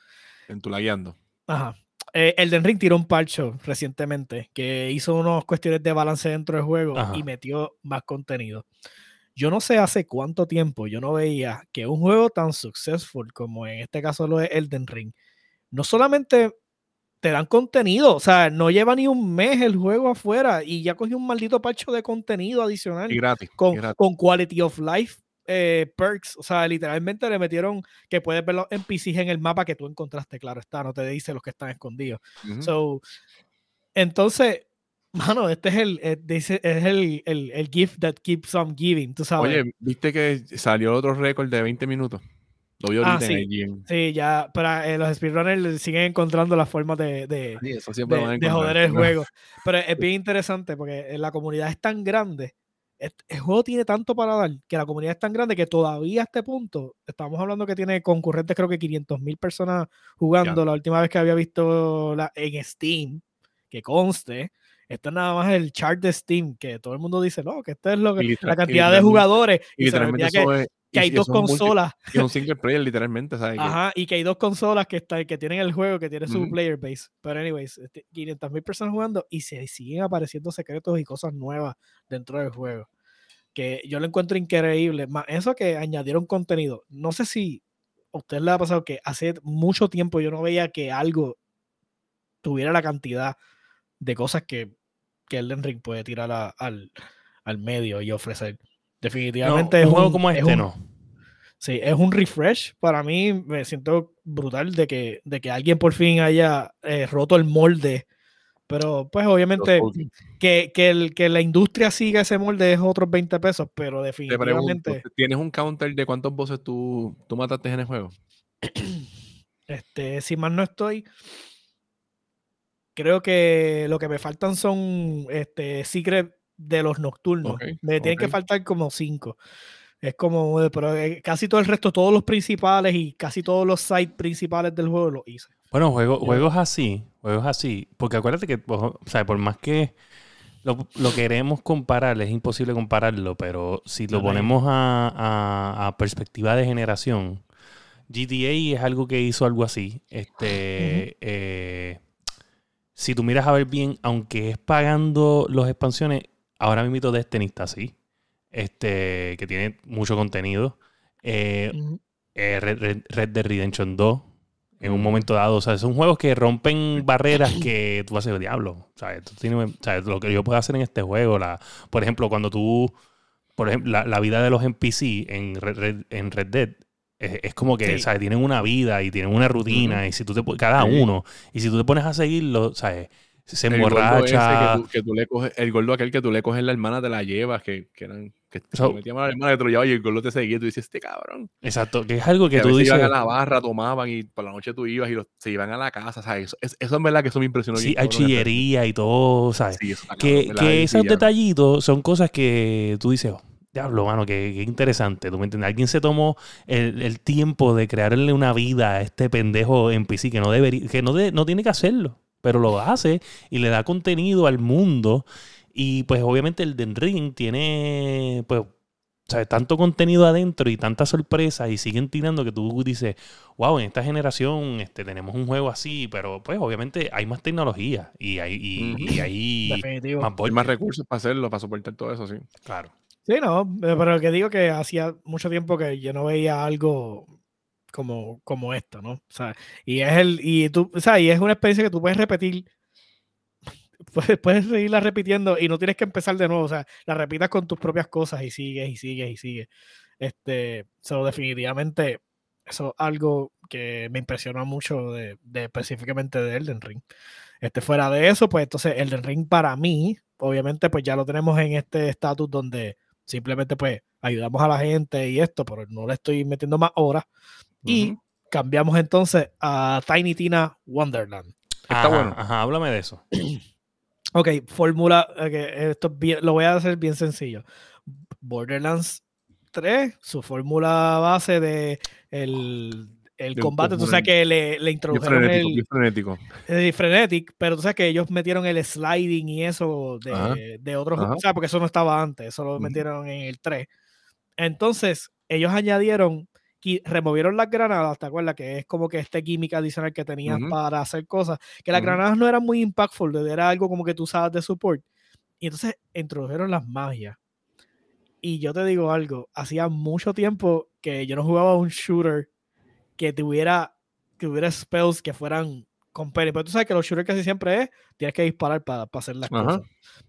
Speaker 2: En tu lagueando.
Speaker 3: Ajá. Eh, Elden Ring tiró un parcho recientemente que hizo unas cuestiones de balance dentro del juego
Speaker 1: Ajá.
Speaker 3: y metió más contenido. Yo no sé hace cuánto tiempo yo no veía que un juego tan successful como en este caso lo es Elden Ring, no solamente te dan contenido, o sea, no lleva ni un mes el juego afuera y ya cogió un maldito parcho de contenido adicional
Speaker 2: Y gratis.
Speaker 3: con,
Speaker 2: y gratis.
Speaker 3: con quality of life eh, perks, o sea, literalmente le metieron que puedes ver los NPCs en el mapa que tú encontraste, claro está, no te dice los que están escondidos.
Speaker 2: Ujú.
Speaker 3: So, entonces, mano, este es el, dice- es el, el, el gift that keeps on giving, tú sabes.
Speaker 2: Oye, ¿viste que salió otro récord de 20 minutos? Lo
Speaker 3: Ah, sí.
Speaker 2: en.
Speaker 3: Sí, ya, para eh, los speedrunners siguen encontrando las formas de, de,
Speaker 2: Sí,
Speaker 3: de, de joder el juego. Pero es bien interesante porque la comunidad es tan grande. El juego tiene tanto para dar que la comunidad es tan grande que todavía a este punto, estamos hablando que tiene concurrentes, creo que 500 mil personas jugando. La última vez que había visto la, en Steam, que conste, esto es nada más el chart de Steam, que todo el mundo dice, no, que esto es lo que, la cantidad de jugadores.
Speaker 2: Y literalmente
Speaker 3: que,
Speaker 2: eso es-
Speaker 3: que
Speaker 2: y-
Speaker 3: hay
Speaker 2: y
Speaker 3: dos
Speaker 2: multi-
Speaker 3: consolas.
Speaker 2: Y un single player, literalmente,
Speaker 3: Ajá, y que hay dos consolas que, está, que tienen el juego, que tiene su player base. Pero, anyways, este, 500 mil personas jugando y se siguen apareciendo secretos y cosas nuevas dentro del juego. Que yo lo encuentro increíble. Más eso que añadieron contenido. No sé si a usted le ha pasado que hace mucho tiempo yo no veía que algo tuviera la cantidad de cosas que, que Elden Ring puede tirar a- al, al medio y ofrecer.
Speaker 1: No,
Speaker 3: Definitivamente
Speaker 1: un
Speaker 3: es
Speaker 1: juego
Speaker 3: un-
Speaker 1: como
Speaker 3: es
Speaker 1: este
Speaker 3: un-
Speaker 1: no.
Speaker 3: Sí, es un refresh. Para mí me siento brutal de que, de que alguien por fin haya eh, roto el molde. Pero pues obviamente que, que, el, que la industria siga ese molde es otros 20 pesos, pero
Speaker 2: Te pregunto,
Speaker 3: definitivamente
Speaker 2: ¿tienes un counter de cuántos bosses tú, tú mataste en el juego?
Speaker 3: este, si mal no estoy, creo que lo que me faltan son este, secret de los nocturnos. Me tienen que faltar como 5. Es como, eh, pero eh, casi todo el resto, todos los principales y casi todos los sites principales del juego los hice.
Speaker 1: Bueno, juego- juegos así, juegos así, porque acuérdate que, o sea, por más que lo, lo queremos comparar, es imposible compararlo, pero si lo ponemos a, a- a perspectiva de generación, GTA es algo que hizo algo así. Este, eh, si tú miras a ver bien, aunque es pagando las expansiones, ahora mismo Destiny está así, este, que tiene mucho contenido. Eh, eh, Red, Red- Red Dead Redemption 2 en un momento dado. O sea, son juegos que rompen barreras que tú haces diablo. O sea, tú tienes- o sea, lo que yo puedo hacer en este juego, la, por ejemplo, cuando tú, por ejemplo, la, la vida de los NPC en Red, en Red Dead es, es como que,
Speaker 3: Sí.
Speaker 1: ¿sabes? Tienen una vida y tienen una rutina y si tú te cada uno y si tú te pones a seguirlo, ¿sabes? Se
Speaker 2: El gordo
Speaker 1: emborracha.
Speaker 2: Que tú, que tú le coges, el gordo aquel que tú le coges la hermana, te la llevas, que, que eran, que te
Speaker 1: So-
Speaker 2: metíamos a la hermana que te lo llevaba y el gordo te seguía y tú dices, este cabrón.
Speaker 1: Exacto, que es algo
Speaker 2: Que
Speaker 1: que
Speaker 2: a
Speaker 1: tú
Speaker 2: veces
Speaker 1: dices.
Speaker 2: iban a la barra, tomaban y por la noche tú ibas y los- se iban a la casa, ¿sabes? Eso, es- eso en verdad que eso me impresionó.
Speaker 1: Sí, hay chillería y todo, ¿sabes?
Speaker 2: Sí, eso está
Speaker 1: que, que esos detallitos son cosas que tú dices, "Oh, diablo, mano, qué, qué interesante. ¿Tú me entiendes? Alguien se tomó el, el tiempo de crearle una vida a este pendejo en PC que no debería, que no, de- no tiene que hacerlo, pero lo hace y le da contenido al mundo. Y pues obviamente el Den Ring tiene, pues, ¿sabes? tanto contenido adentro y tanta sorpresa y siguen tirando que tú dices, wow, en esta generación este, tenemos un juego así, pero pues obviamente hay más tecnología y hay, y, y hay
Speaker 3: Definitivo.
Speaker 1: más
Speaker 2: Hay más recursos para hacerlo, para soportar todo eso, sí.
Speaker 1: Claro.
Speaker 3: Sí, no, eh, pero que digo que hacía mucho tiempo que yo no veía algo como, como esto, ¿no? O sea, y es el, y tú, o sea, y es una experiencia que tú puedes repetir, puedes, puedes seguirla repitiendo y no tienes que empezar de nuevo, o sea, la repitas con tus propias cosas y sigues y sigues y sigues. Este, so, definitivamente, eso es algo que me impresiona mucho de, de específicamente de Elden Ring. Este, fuera de eso, pues entonces Elden Ring para mí, obviamente, pues ya lo tenemos en este estatus donde simplemente pues ayudamos a la gente y esto, pero no le estoy metiendo más horas. Y cambiamos entonces a Tiny Tina Wonderland.
Speaker 2: Está
Speaker 1: Ajá,
Speaker 2: bueno.
Speaker 1: Ajá, háblame de eso.
Speaker 3: Ok, fórmula, ok, esto es bien- lo voy a hacer bien sencillo. Borderlands 3, su fórmula base de el, el combate, tú sabes que le, le introdujeron
Speaker 2: frenético,
Speaker 3: el,
Speaker 2: frenético.
Speaker 3: eh, Frenetic, pero tú sabes que ellos metieron el sliding y eso
Speaker 2: Ajá.
Speaker 3: de, de otros
Speaker 2: Ajá.
Speaker 3: juegos, ¿sabes? Porque eso no estaba antes, eso lo metieron en el 3. Entonces, ellos añadieron, removieron las granadas, ¿te acuerdas? Que es como que este gimmick adicional que tenías
Speaker 2: Ujú.
Speaker 3: para hacer cosas, que las
Speaker 2: Ujú.
Speaker 3: granadas no eran muy impactful, era algo como que tú usabas de support. Y entonces introdujeron las magias. Y yo te digo algo, hacía mucho tiempo que yo no jugaba un shooter que tuviera, que hubiera spells que fueran con. Pero tú sabes que los shooters casi siempre es, tienes que disparar para hacer las
Speaker 2: Ajá.
Speaker 3: cosas.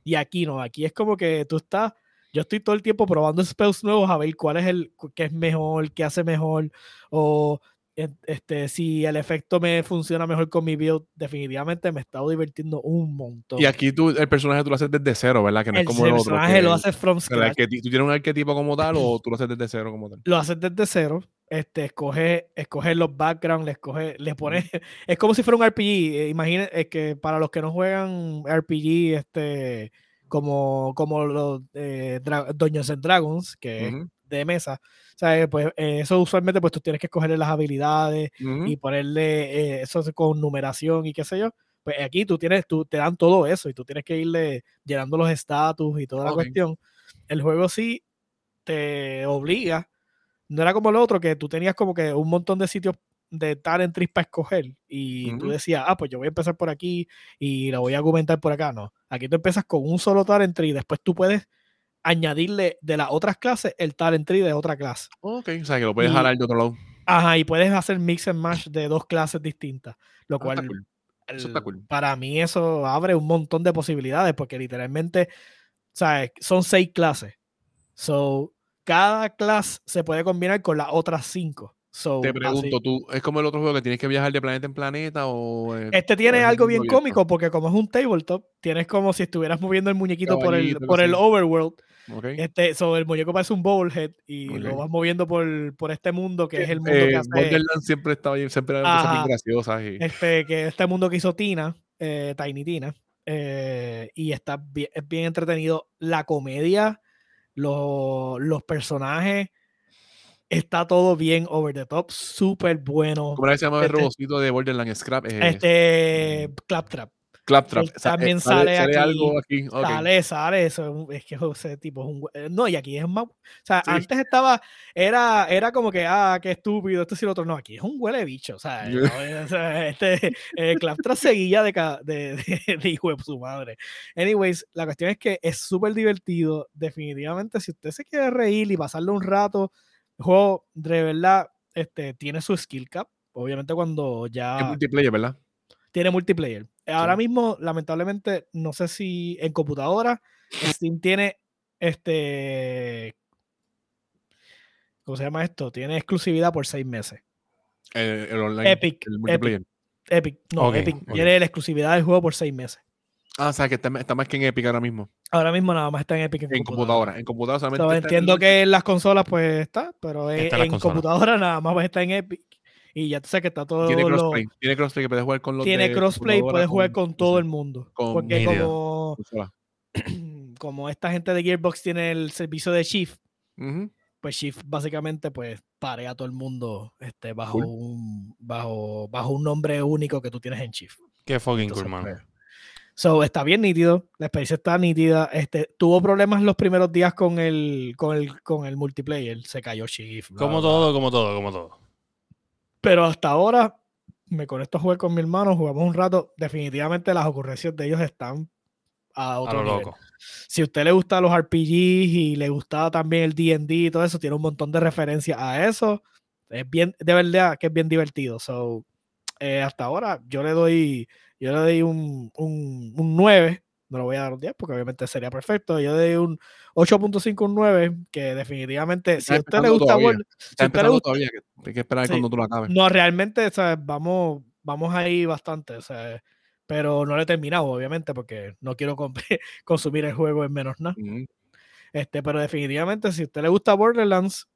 Speaker 3: Y aquí no, aquí es como que tú estás, yo estoy todo el tiempo probando spells nuevos a ver cuál es el, qué es mejor, qué hace mejor, o este, si el efecto me funciona mejor con mi build, definitivamente me he estado divirtiendo un montón.
Speaker 2: Y aquí tú, el personaje tú lo haces desde cero, ¿verdad? Que no
Speaker 3: el
Speaker 2: es como el otro.
Speaker 3: personaje
Speaker 2: que
Speaker 3: lo hace from scratch.
Speaker 2: ¿Tú tienes un arquetipo como tal o tú lo haces desde cero como tal?
Speaker 3: lo haces desde cero, este, escoge, escoge los backgrounds, le le pones, es como si fuera un RPG, eh, imaginen, es que para los que no juegan RPG, este, como, como los eh, Dungeons and Dragons, que es de mesa, ¿sabes? Pues eh, eso usualmente pues tú tienes que escogerle las habilidades y ponerle eh, eso con numeración y qué sé yo. Pues aquí tú tienes, tú te dan todo eso y tú tienes que irle llenando los estatus y toda la cuestión. El juego sí te obliga. No era como el otro que tú tenías como que un montón de sitios de talent trees para escoger y tú decías, ah, pues yo voy a empezar por aquí y lo voy a argumentar por acá. No, aquí tú empiezas con un solo talent tree y después tú puedes añadirle de las otras clases el talent tree de otra clase.
Speaker 2: Ok, o sea que lo puedes
Speaker 3: Y-
Speaker 2: jalar de otro lado.
Speaker 3: Ajá, y puedes hacer mix and match de dos clases distintas, lo
Speaker 2: Ah,
Speaker 3: cual
Speaker 2: cool. Eso está
Speaker 3: el-
Speaker 2: cool.
Speaker 3: para mí eso abre un montón de posibilidades porque literalmente, ¿sabes? Son seis clases. So, cada clase se puede combinar con las otras cinco. So,
Speaker 2: Te
Speaker 3: así-
Speaker 2: pregunto, ¿tú es como el otro juego que tienes que viajar de planeta en planeta o...? eh,
Speaker 3: Este tiene algo bien
Speaker 2: abierto?
Speaker 3: cómico porque como es un tabletop, tienes como si estuvieras moviendo el muñequito por el, por el overworld.
Speaker 2: Ok.
Speaker 3: Este, so, el muñeco parece un bobblehead y lo
Speaker 2: Ok.
Speaker 3: vas moviendo por, por este mundo que es el mundo que
Speaker 2: Eh,
Speaker 3: hace...
Speaker 2: Borderlands siempre estaba siempre eran cosas bien graciosas. Y,
Speaker 3: este, que este mundo que hizo Tina, eh, Tiny Tina, eh, y está bien, es bien entretenido. La comedia, los, los personajes, está todo bien over the top, súper bueno.
Speaker 2: ¿Cómo se llama el
Speaker 3: este-
Speaker 2: robocito de Borderlands? Scrap. eh,
Speaker 3: Este, Claptrap.
Speaker 2: Claptrap. sea, eh,
Speaker 3: también sale aquí,
Speaker 2: algo aquí. ok.
Speaker 3: Sale, sale, eso es que ese tipo es un eh, no, y aquí es más, o sea,
Speaker 2: Sí.
Speaker 3: antes estaba, era, era como que, ah, qué estúpido, esto sí lo otro, no, aquí es un huele bicho, o sea,
Speaker 2: Yeah.
Speaker 3: no, o sea, este, eh, Claptrap seguía de, de, de, de hijo de su madre. Anyways, la cuestión es que es súper divertido, definitivamente, si usted se quiere reír y pasarle un rato, el juego, de verdad, este, tiene su skill cap, obviamente cuando ya
Speaker 2: Es multiplayer, ¿verdad?
Speaker 3: tiene multiplayer. Ahora
Speaker 2: Sí.
Speaker 3: mismo, lamentablemente, no sé si en computadora Steam tiene este. ¿Cómo se llama esto? Tiene exclusividad por seis meses.
Speaker 2: El, el online.
Speaker 3: Epic,
Speaker 2: El multiplayer.
Speaker 3: Epic, no, Epic tiene la exclusividad del juego por seis meses.
Speaker 2: Ah, o sea, que está, está más que en Epic ahora mismo.
Speaker 3: Ahora mismo nada más está en Epic.
Speaker 2: En, computadora. En computadora solamente. Está en
Speaker 3: entiendo que en las consolas pues está, pero en,
Speaker 1: Está en
Speaker 3: en computadora nada más está en Epic. Y ya tú sabes que está todo.
Speaker 2: Tiene
Speaker 3: lo-
Speaker 2: crossplay. Tiene crossplay que puedes jugar con los
Speaker 3: tiene
Speaker 2: de
Speaker 3: crossplay,
Speaker 2: computadora
Speaker 3: puedes jugar con todo el mundo.
Speaker 2: con
Speaker 3: porque como, como esta gente de Gearbox tiene el servicio de Shift, pues Shift básicamente pues parea a todo el mundo este, bajo,
Speaker 2: Cool.
Speaker 3: un, bajo, bajo un nombre único que tú tienes en Shift.
Speaker 1: Qué fucking
Speaker 3: Entonces,
Speaker 1: cool, mano.
Speaker 3: pues, So, está bien nítido, la experiencia está nítida. Este, tuvo problemas los primeros días con el, con el, con el multiplayer, se cayó Shift. bla,
Speaker 1: Como
Speaker 3: bla,
Speaker 1: todo, como todo, como todo.
Speaker 3: Pero hasta ahora me conecto a jugar con mi hermano, jugamos un rato. Definitivamente las ocurrencias de ellos están a
Speaker 1: lo
Speaker 3: nivel.
Speaker 1: loco.
Speaker 3: Si a usted le gustan los RPGs y le gustaba también el D&D y todo eso, tiene un montón de referencias a eso. Es bien, de verdad que es bien divertido. So, eh, hasta ahora yo le doy, yo le doy un, un, un 9. No lo voy a dar un 10 porque obviamente sería perfecto. Yo le doy un 8.5, un 9, que definitivamente, si a usted le gusta
Speaker 2: todavía.
Speaker 3: World-
Speaker 2: Está
Speaker 3: si usted le gusta-
Speaker 2: todavía. Que hay que esperar
Speaker 3: Sí.
Speaker 2: cuando tú lo acabes.
Speaker 3: no, realmente, sea, vamos, vamos ahí bastante, o sea, pero no lo he terminado, obviamente, porque no quiero consumir el juego en menos nada.
Speaker 2: Ujú.
Speaker 3: Este, pero definitivamente, si a usted le gusta Borderlands,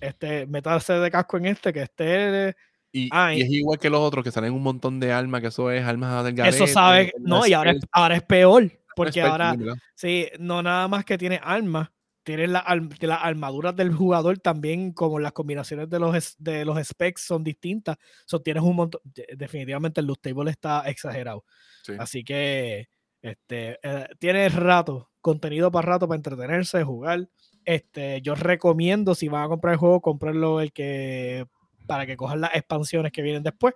Speaker 3: este, métase de casco en este, que este,
Speaker 2: Y,
Speaker 3: Ah,
Speaker 2: y es igual que los otros que salen un montón de armas, que eso es armas del
Speaker 3: eso sabe, no,
Speaker 2: armas
Speaker 3: y ahora es, ahora es peor, porque ahora, sí, no nada más que tiene armas, tiene la arm- de las armaduras del jugador también, como las combinaciones de los, de los specs son distintas, so, tienes un montón, de- definitivamente el loot table está exagerado.
Speaker 2: Sí.
Speaker 3: Así que este, eh, tiene rato, contenido para rato para entretenerse, jugar. Este, yo recomiendo si van a comprar el juego, comprarlo el que para que cojan las expansiones que vienen después.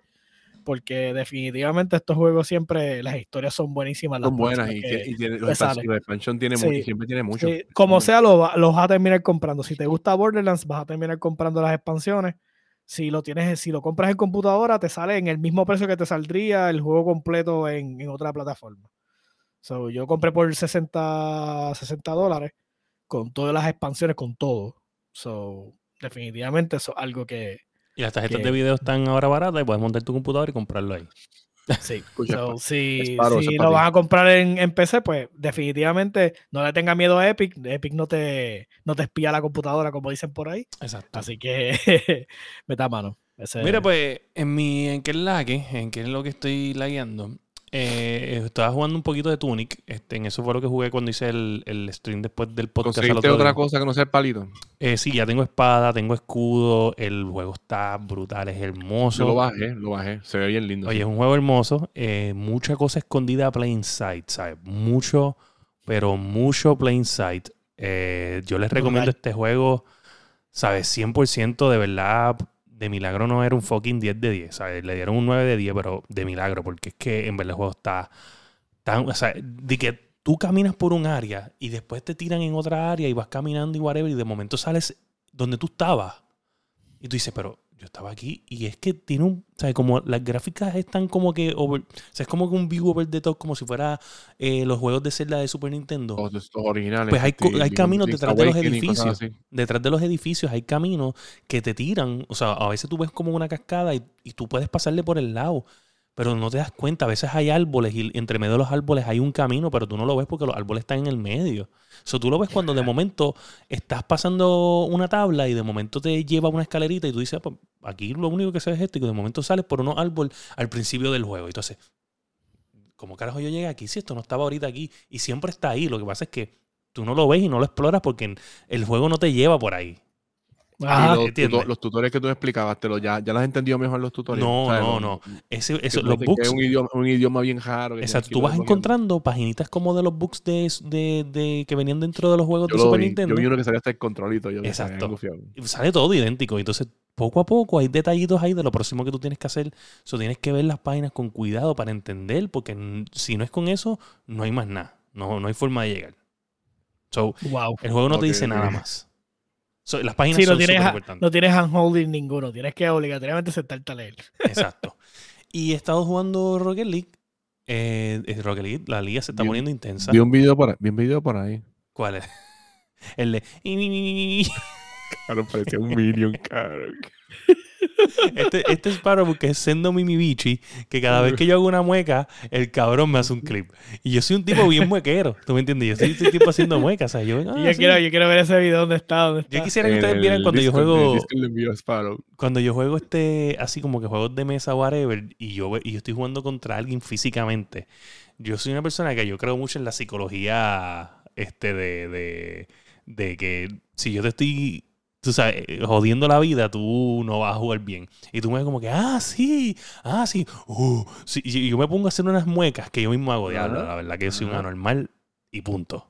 Speaker 3: Porque definitivamente estos juegos siempre, las historias son buenísimas. las
Speaker 2: Son buenas y, que,
Speaker 3: que-
Speaker 2: y tiene, los
Speaker 3: Sí.
Speaker 2: mucho, siempre tiene mucho.
Speaker 3: Sí, como sea, los vas a terminar comprando. Si te gusta Borderlands, vas a terminar comprando las expansiones. Si lo tienes, si lo compras en computadora, te sale en el mismo precio que te saldría el juego completo en, en otra plataforma. So, yo compré por 60, 60 dólares con todas las expansiones, con todo. So, definitivamente eso es algo que
Speaker 1: Y las tarjetas
Speaker 3: que-
Speaker 1: de video están ahora baratas y puedes montar tu computador y comprarlo ahí.
Speaker 3: sí.
Speaker 2: Escucha,
Speaker 3: So,
Speaker 2: pa-
Speaker 3: si lo vas a comprar en, en PC, pues definitivamente no le tenga miedo a Epic. Epic no te, no te espía la computadora, como dicen por ahí.
Speaker 1: Exacto.
Speaker 3: Así que meta mano. Ese-
Speaker 1: Mira, pues, en mi, en qué lague, en qué es lo que estoy lagueando, eh, estaba jugando un poquito de Tunic. Este, en eso fue lo que jugué cuando hice el, el stream después del podcast.
Speaker 2: ¿Conseguiste otra
Speaker 1: día.
Speaker 2: cosa que no sea el palito?
Speaker 1: Eh, sí, ya tengo espada, tengo escudo, el juego está brutal, es hermoso.
Speaker 2: Yo lo bajé, lo bajé. Se ve bien lindo.
Speaker 1: Oye,
Speaker 2: sí.
Speaker 1: es un juego hermoso. eh, mucha cosa escondida a plain sight, ¿sabes? Mucho, pero mucho plain sight. Eh, yo les recomiendo
Speaker 3: Brutal.
Speaker 1: este juego, ¿sabes? 100% de verdad. De milagro no era un fucking 10 de 10, ¿sabes? Le dieron un 9 de 10, pero de milagro, porque es que en verdad el juego está tan. O sea, de que tú caminas por un área y después te tiran en otra área y vas caminando y whatever, y de momento sales donde tú estabas. Y tú dices, pero yo estaba aquí y es que tiene un, o sea, como las gráficas están como que, over- o sea, es como que un view over the top, como si fuera eh, los juegos de Zelda de Super Nintendo.
Speaker 2: Los, los originales.
Speaker 1: Pues hay
Speaker 2: este,
Speaker 1: hay caminos detrás de los edificios. Detrás de los edificios hay caminos que te tiran, o sea, a veces tú ves como una cascada y, y tú puedes pasarle por el lado, pero no te das cuenta, a veces hay árboles y entre medio de los árboles hay un camino, pero tú no lo ves porque los árboles están en el medio. O sea, tú lo ves cuando de momento estás pasando una tabla y de momento te lleva una escalerita y tú dices, "Ah, pues, aquí lo único que se ve es esto y que de momento sales por unos árboles al principio del juego. Entonces, ¿cómo carajo yo llegué aquí si esto no estaba ahorita aquí? Y siempre está ahí. Lo que pasa es que tú no lo ves y no lo exploras porque el juego no te lleva por ahí.
Speaker 2: Y los,
Speaker 1: ¿entiendes?
Speaker 2: tuto- los tutoriales que tú explicabas, te lo, ya, ya las has entendido mejor los tutoriales.
Speaker 1: No,
Speaker 2: ¿sabes?
Speaker 1: no, no. Ese, eso, los books.
Speaker 2: Es un idioma, un idioma bien raro.
Speaker 1: Exacto, tú vas encontrando paginitas como de los books de, de, de- que venían dentro de los juegos
Speaker 2: Yo
Speaker 1: de
Speaker 2: lo
Speaker 1: Super
Speaker 2: vi,
Speaker 1: Nintendo.
Speaker 2: Yo vi uno que salía hasta el controlito. Yo
Speaker 1: Exacto. Sale todo idéntico. Entonces, poco a poco hay detallitos ahí de lo próximo que tú tienes que hacer. So, tienes que ver las páginas con cuidado para entender, porque si no es con eso, no hay más nada. No, no hay forma de llegar. So,
Speaker 3: Wow.
Speaker 1: el juego no te dice nada más. So, las páginas
Speaker 3: Sí, no
Speaker 1: son
Speaker 3: tienes,
Speaker 1: súper importantes.
Speaker 3: no tienes handholding ninguno. Tienes que obligatoriamente sentarte a leer.
Speaker 1: Exacto. Y he estado jugando Rocket League. Eh, eh, Rocket League, la liga se está
Speaker 2: Vi
Speaker 1: poniendo intensa.
Speaker 2: Vi un video por ahí. Vi un video por ahí.
Speaker 1: ¿Cuál es? El de...
Speaker 2: Claro, parecía un minion, caro.
Speaker 1: Este, este es para porque es Sendo Mimi Bichi, que cada vez que yo hago una mueca, el cabrón me hace un clip. Y yo soy un tipo bien muequero, ¿tú me entiendes? Yo soy un tipo haciendo muecas. O sea, yo, ah,
Speaker 3: yo,
Speaker 1: sí.
Speaker 3: quiero, yo quiero ver ese video dónde está. Dónde está.
Speaker 1: Yo quisiera que ustedes vieran cuando yo juego
Speaker 2: envío
Speaker 1: cuando yo juego este, así como que juegos de mesa, whatever, y yo, y yo estoy jugando contra alguien físicamente, yo soy una persona que yo creo mucho en la psicología este de, de, de que si yo te estoy, tú sabes, eh, jodiendo la vida, tú no vas a jugar bien. Y tú me ves como que, ah, sí, ah, sí, uh, sí. Y yo me pongo a hacer unas muecas que yo mismo hago, diablo, la verdad que yo soy un anormal y punto.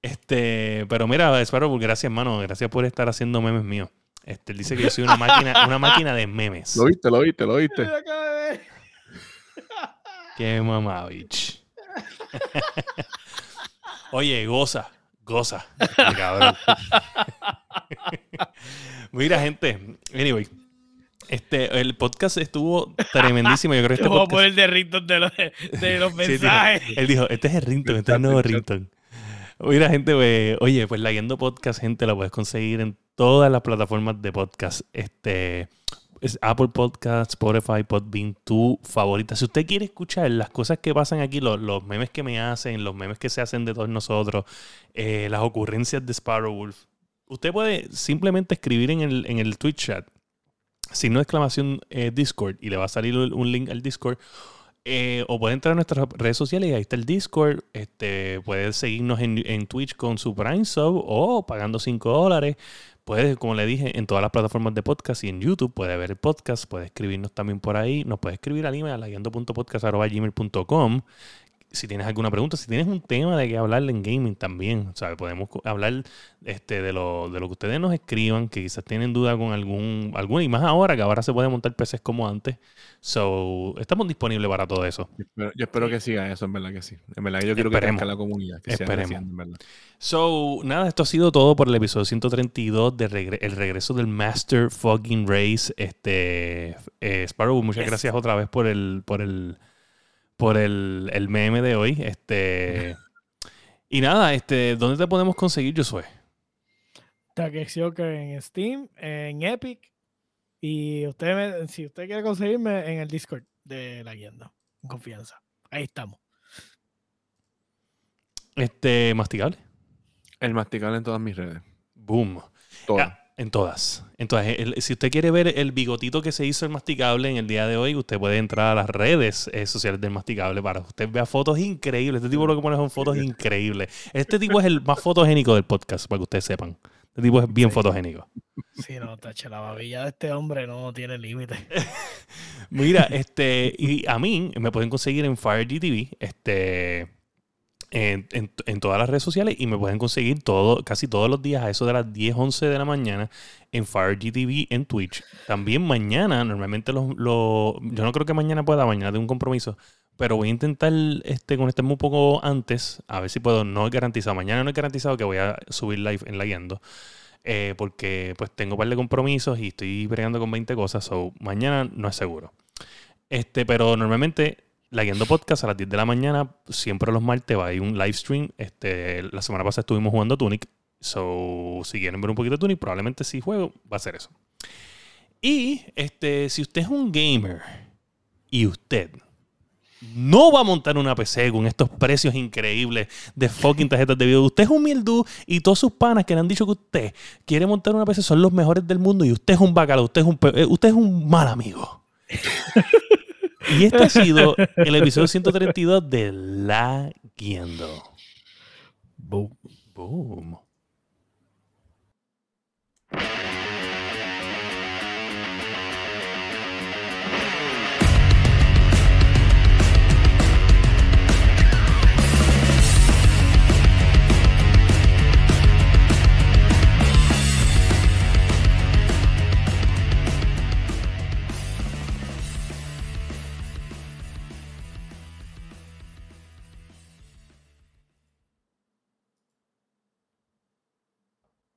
Speaker 1: Este, pero mira, Sparrow, gracias, hermano, gracias por estar haciendo memes míos. Este, él dice que yo soy una máquina, una máquina de memes.
Speaker 2: Lo viste, lo viste, lo viste.
Speaker 1: Qué mamá, bitch. Oye, goza, goza. este cabrón. Mira, gente. Anyway. Este, el podcast estuvo tremendísimo. Yo creo que
Speaker 3: Te
Speaker 1: este
Speaker 3: voy a
Speaker 1: podcast.
Speaker 3: poner de ringtone de los, de los
Speaker 1: Sí,
Speaker 3: mensajes.
Speaker 1: dijo- él dijo, este es el ringtone, este es el nuevo ringtone. Mira, gente, pues, oye, pues la Guiando Podcast, gente, la puedes conseguir en todas las plataformas de podcast. Este es Apple Podcast, Spotify, Podbean, tu favorita. Si usted quiere escuchar las cosas que pasan aquí, los, los memes que me hacen, los memes que se hacen de todos nosotros, eh, las ocurrencias de Sparrow Wolf, usted puede simplemente escribir en el, en el Twitch chat, signo de exclamación eh, Discord, y le va a salir un link al Discord. Eh, o puede entrar a nuestras redes sociales y ahí está el Discord. Este, puede seguirnos en, en Twitch con su Prime Sub o pagando 5 dólares. Puede, como le dije, en todas las plataformas de podcast y en YouTube puede ver el podcast, puede escribirnos también por ahí. Nos puede escribir al email laguiando.podcast.gmail.com si tienes alguna pregunta, si tienes un tema de que hablar en gaming también, ¿sabes? Podemos hablar este, de, lo, de lo que ustedes nos escriban, que quizás tienen duda con algún, alguna, y más ahora que ahora se puede montar PCs como antes. So, estamos disponibles para todo eso.
Speaker 2: Yo espero, yo espero que siga eso, en verdad que sí. En verdad, yo quiero que
Speaker 1: Esperemos.
Speaker 2: crezca la comunidad. Que
Speaker 1: Esperemos.
Speaker 2: creciendo, en verdad.
Speaker 1: So, nada, esto ha sido todo por el episodio 132 de regre- el regreso del Master Fucking Race. Este, eh, Sparrow, muchas
Speaker 3: Yes.
Speaker 1: gracias otra vez por el, por el, por el, el meme de hoy. Este, y nada, este, ¿dónde te podemos conseguir, Josué?
Speaker 3: Takeshi que en Steam, en Epic. Y usted me- si usted quiere conseguirme en el Discord de la guianda. Con confianza. Ahí estamos.
Speaker 1: Este, masticable.
Speaker 2: El masticable en todas mis redes.
Speaker 1: Boom.
Speaker 2: Todas.
Speaker 1: En todas. Entonces, si usted quiere ver el bigotito que se hizo el masticable en el día de hoy, usted puede entrar a las redes eh, sociales del masticable para que usted vea fotos increíbles. Este tipo lo que pone son fotos increíbles. Este tipo es el más fotogénico del podcast, para que ustedes sepan. Este tipo es bien
Speaker 3: Sí.
Speaker 1: fotogénico.
Speaker 3: Sí, no, tache, la babilla de este hombre no tiene límite.
Speaker 1: Mira, este, y a mí me pueden conseguir en FireGTV, este, en, en- todas las redes sociales y me pueden conseguir todo, casi todos los días a eso de las 10, 11 de la mañana en FireGTV en Twitch. También mañana, normalmente los, los- yo no creo que mañana pueda, mañana tengo un compromiso, pero voy a intentar este, conectarme un poco antes, a ver si puedo, no es garantizado, mañana no es garantizado que voy a subir live en la guiando. eh, porque pues tengo un par de compromisos y estoy bregando con 20 cosas, so mañana no es seguro. Este, pero normalmente la Guiando Podcast a las 10 de la mañana, siempre los martes va a un live stream. Este, la semana pasada estuvimos jugando Tunic. So, si quieren ver un poquito de Tunic, probablemente si juego, va a ser eso. Y este, si usted es un gamer y usted no va a montar una PC con estos precios increíbles de fucking tarjetas de video. Usted es un mieldú y todos sus panas que le han dicho que usted quiere montar una PC son los mejores del mundo y usted es un bacalao, usted es un, eh, usted es un mal amigo. Y este ha sido el episodio 132 de La Guiendo.
Speaker 3: Boom.
Speaker 1: Boom.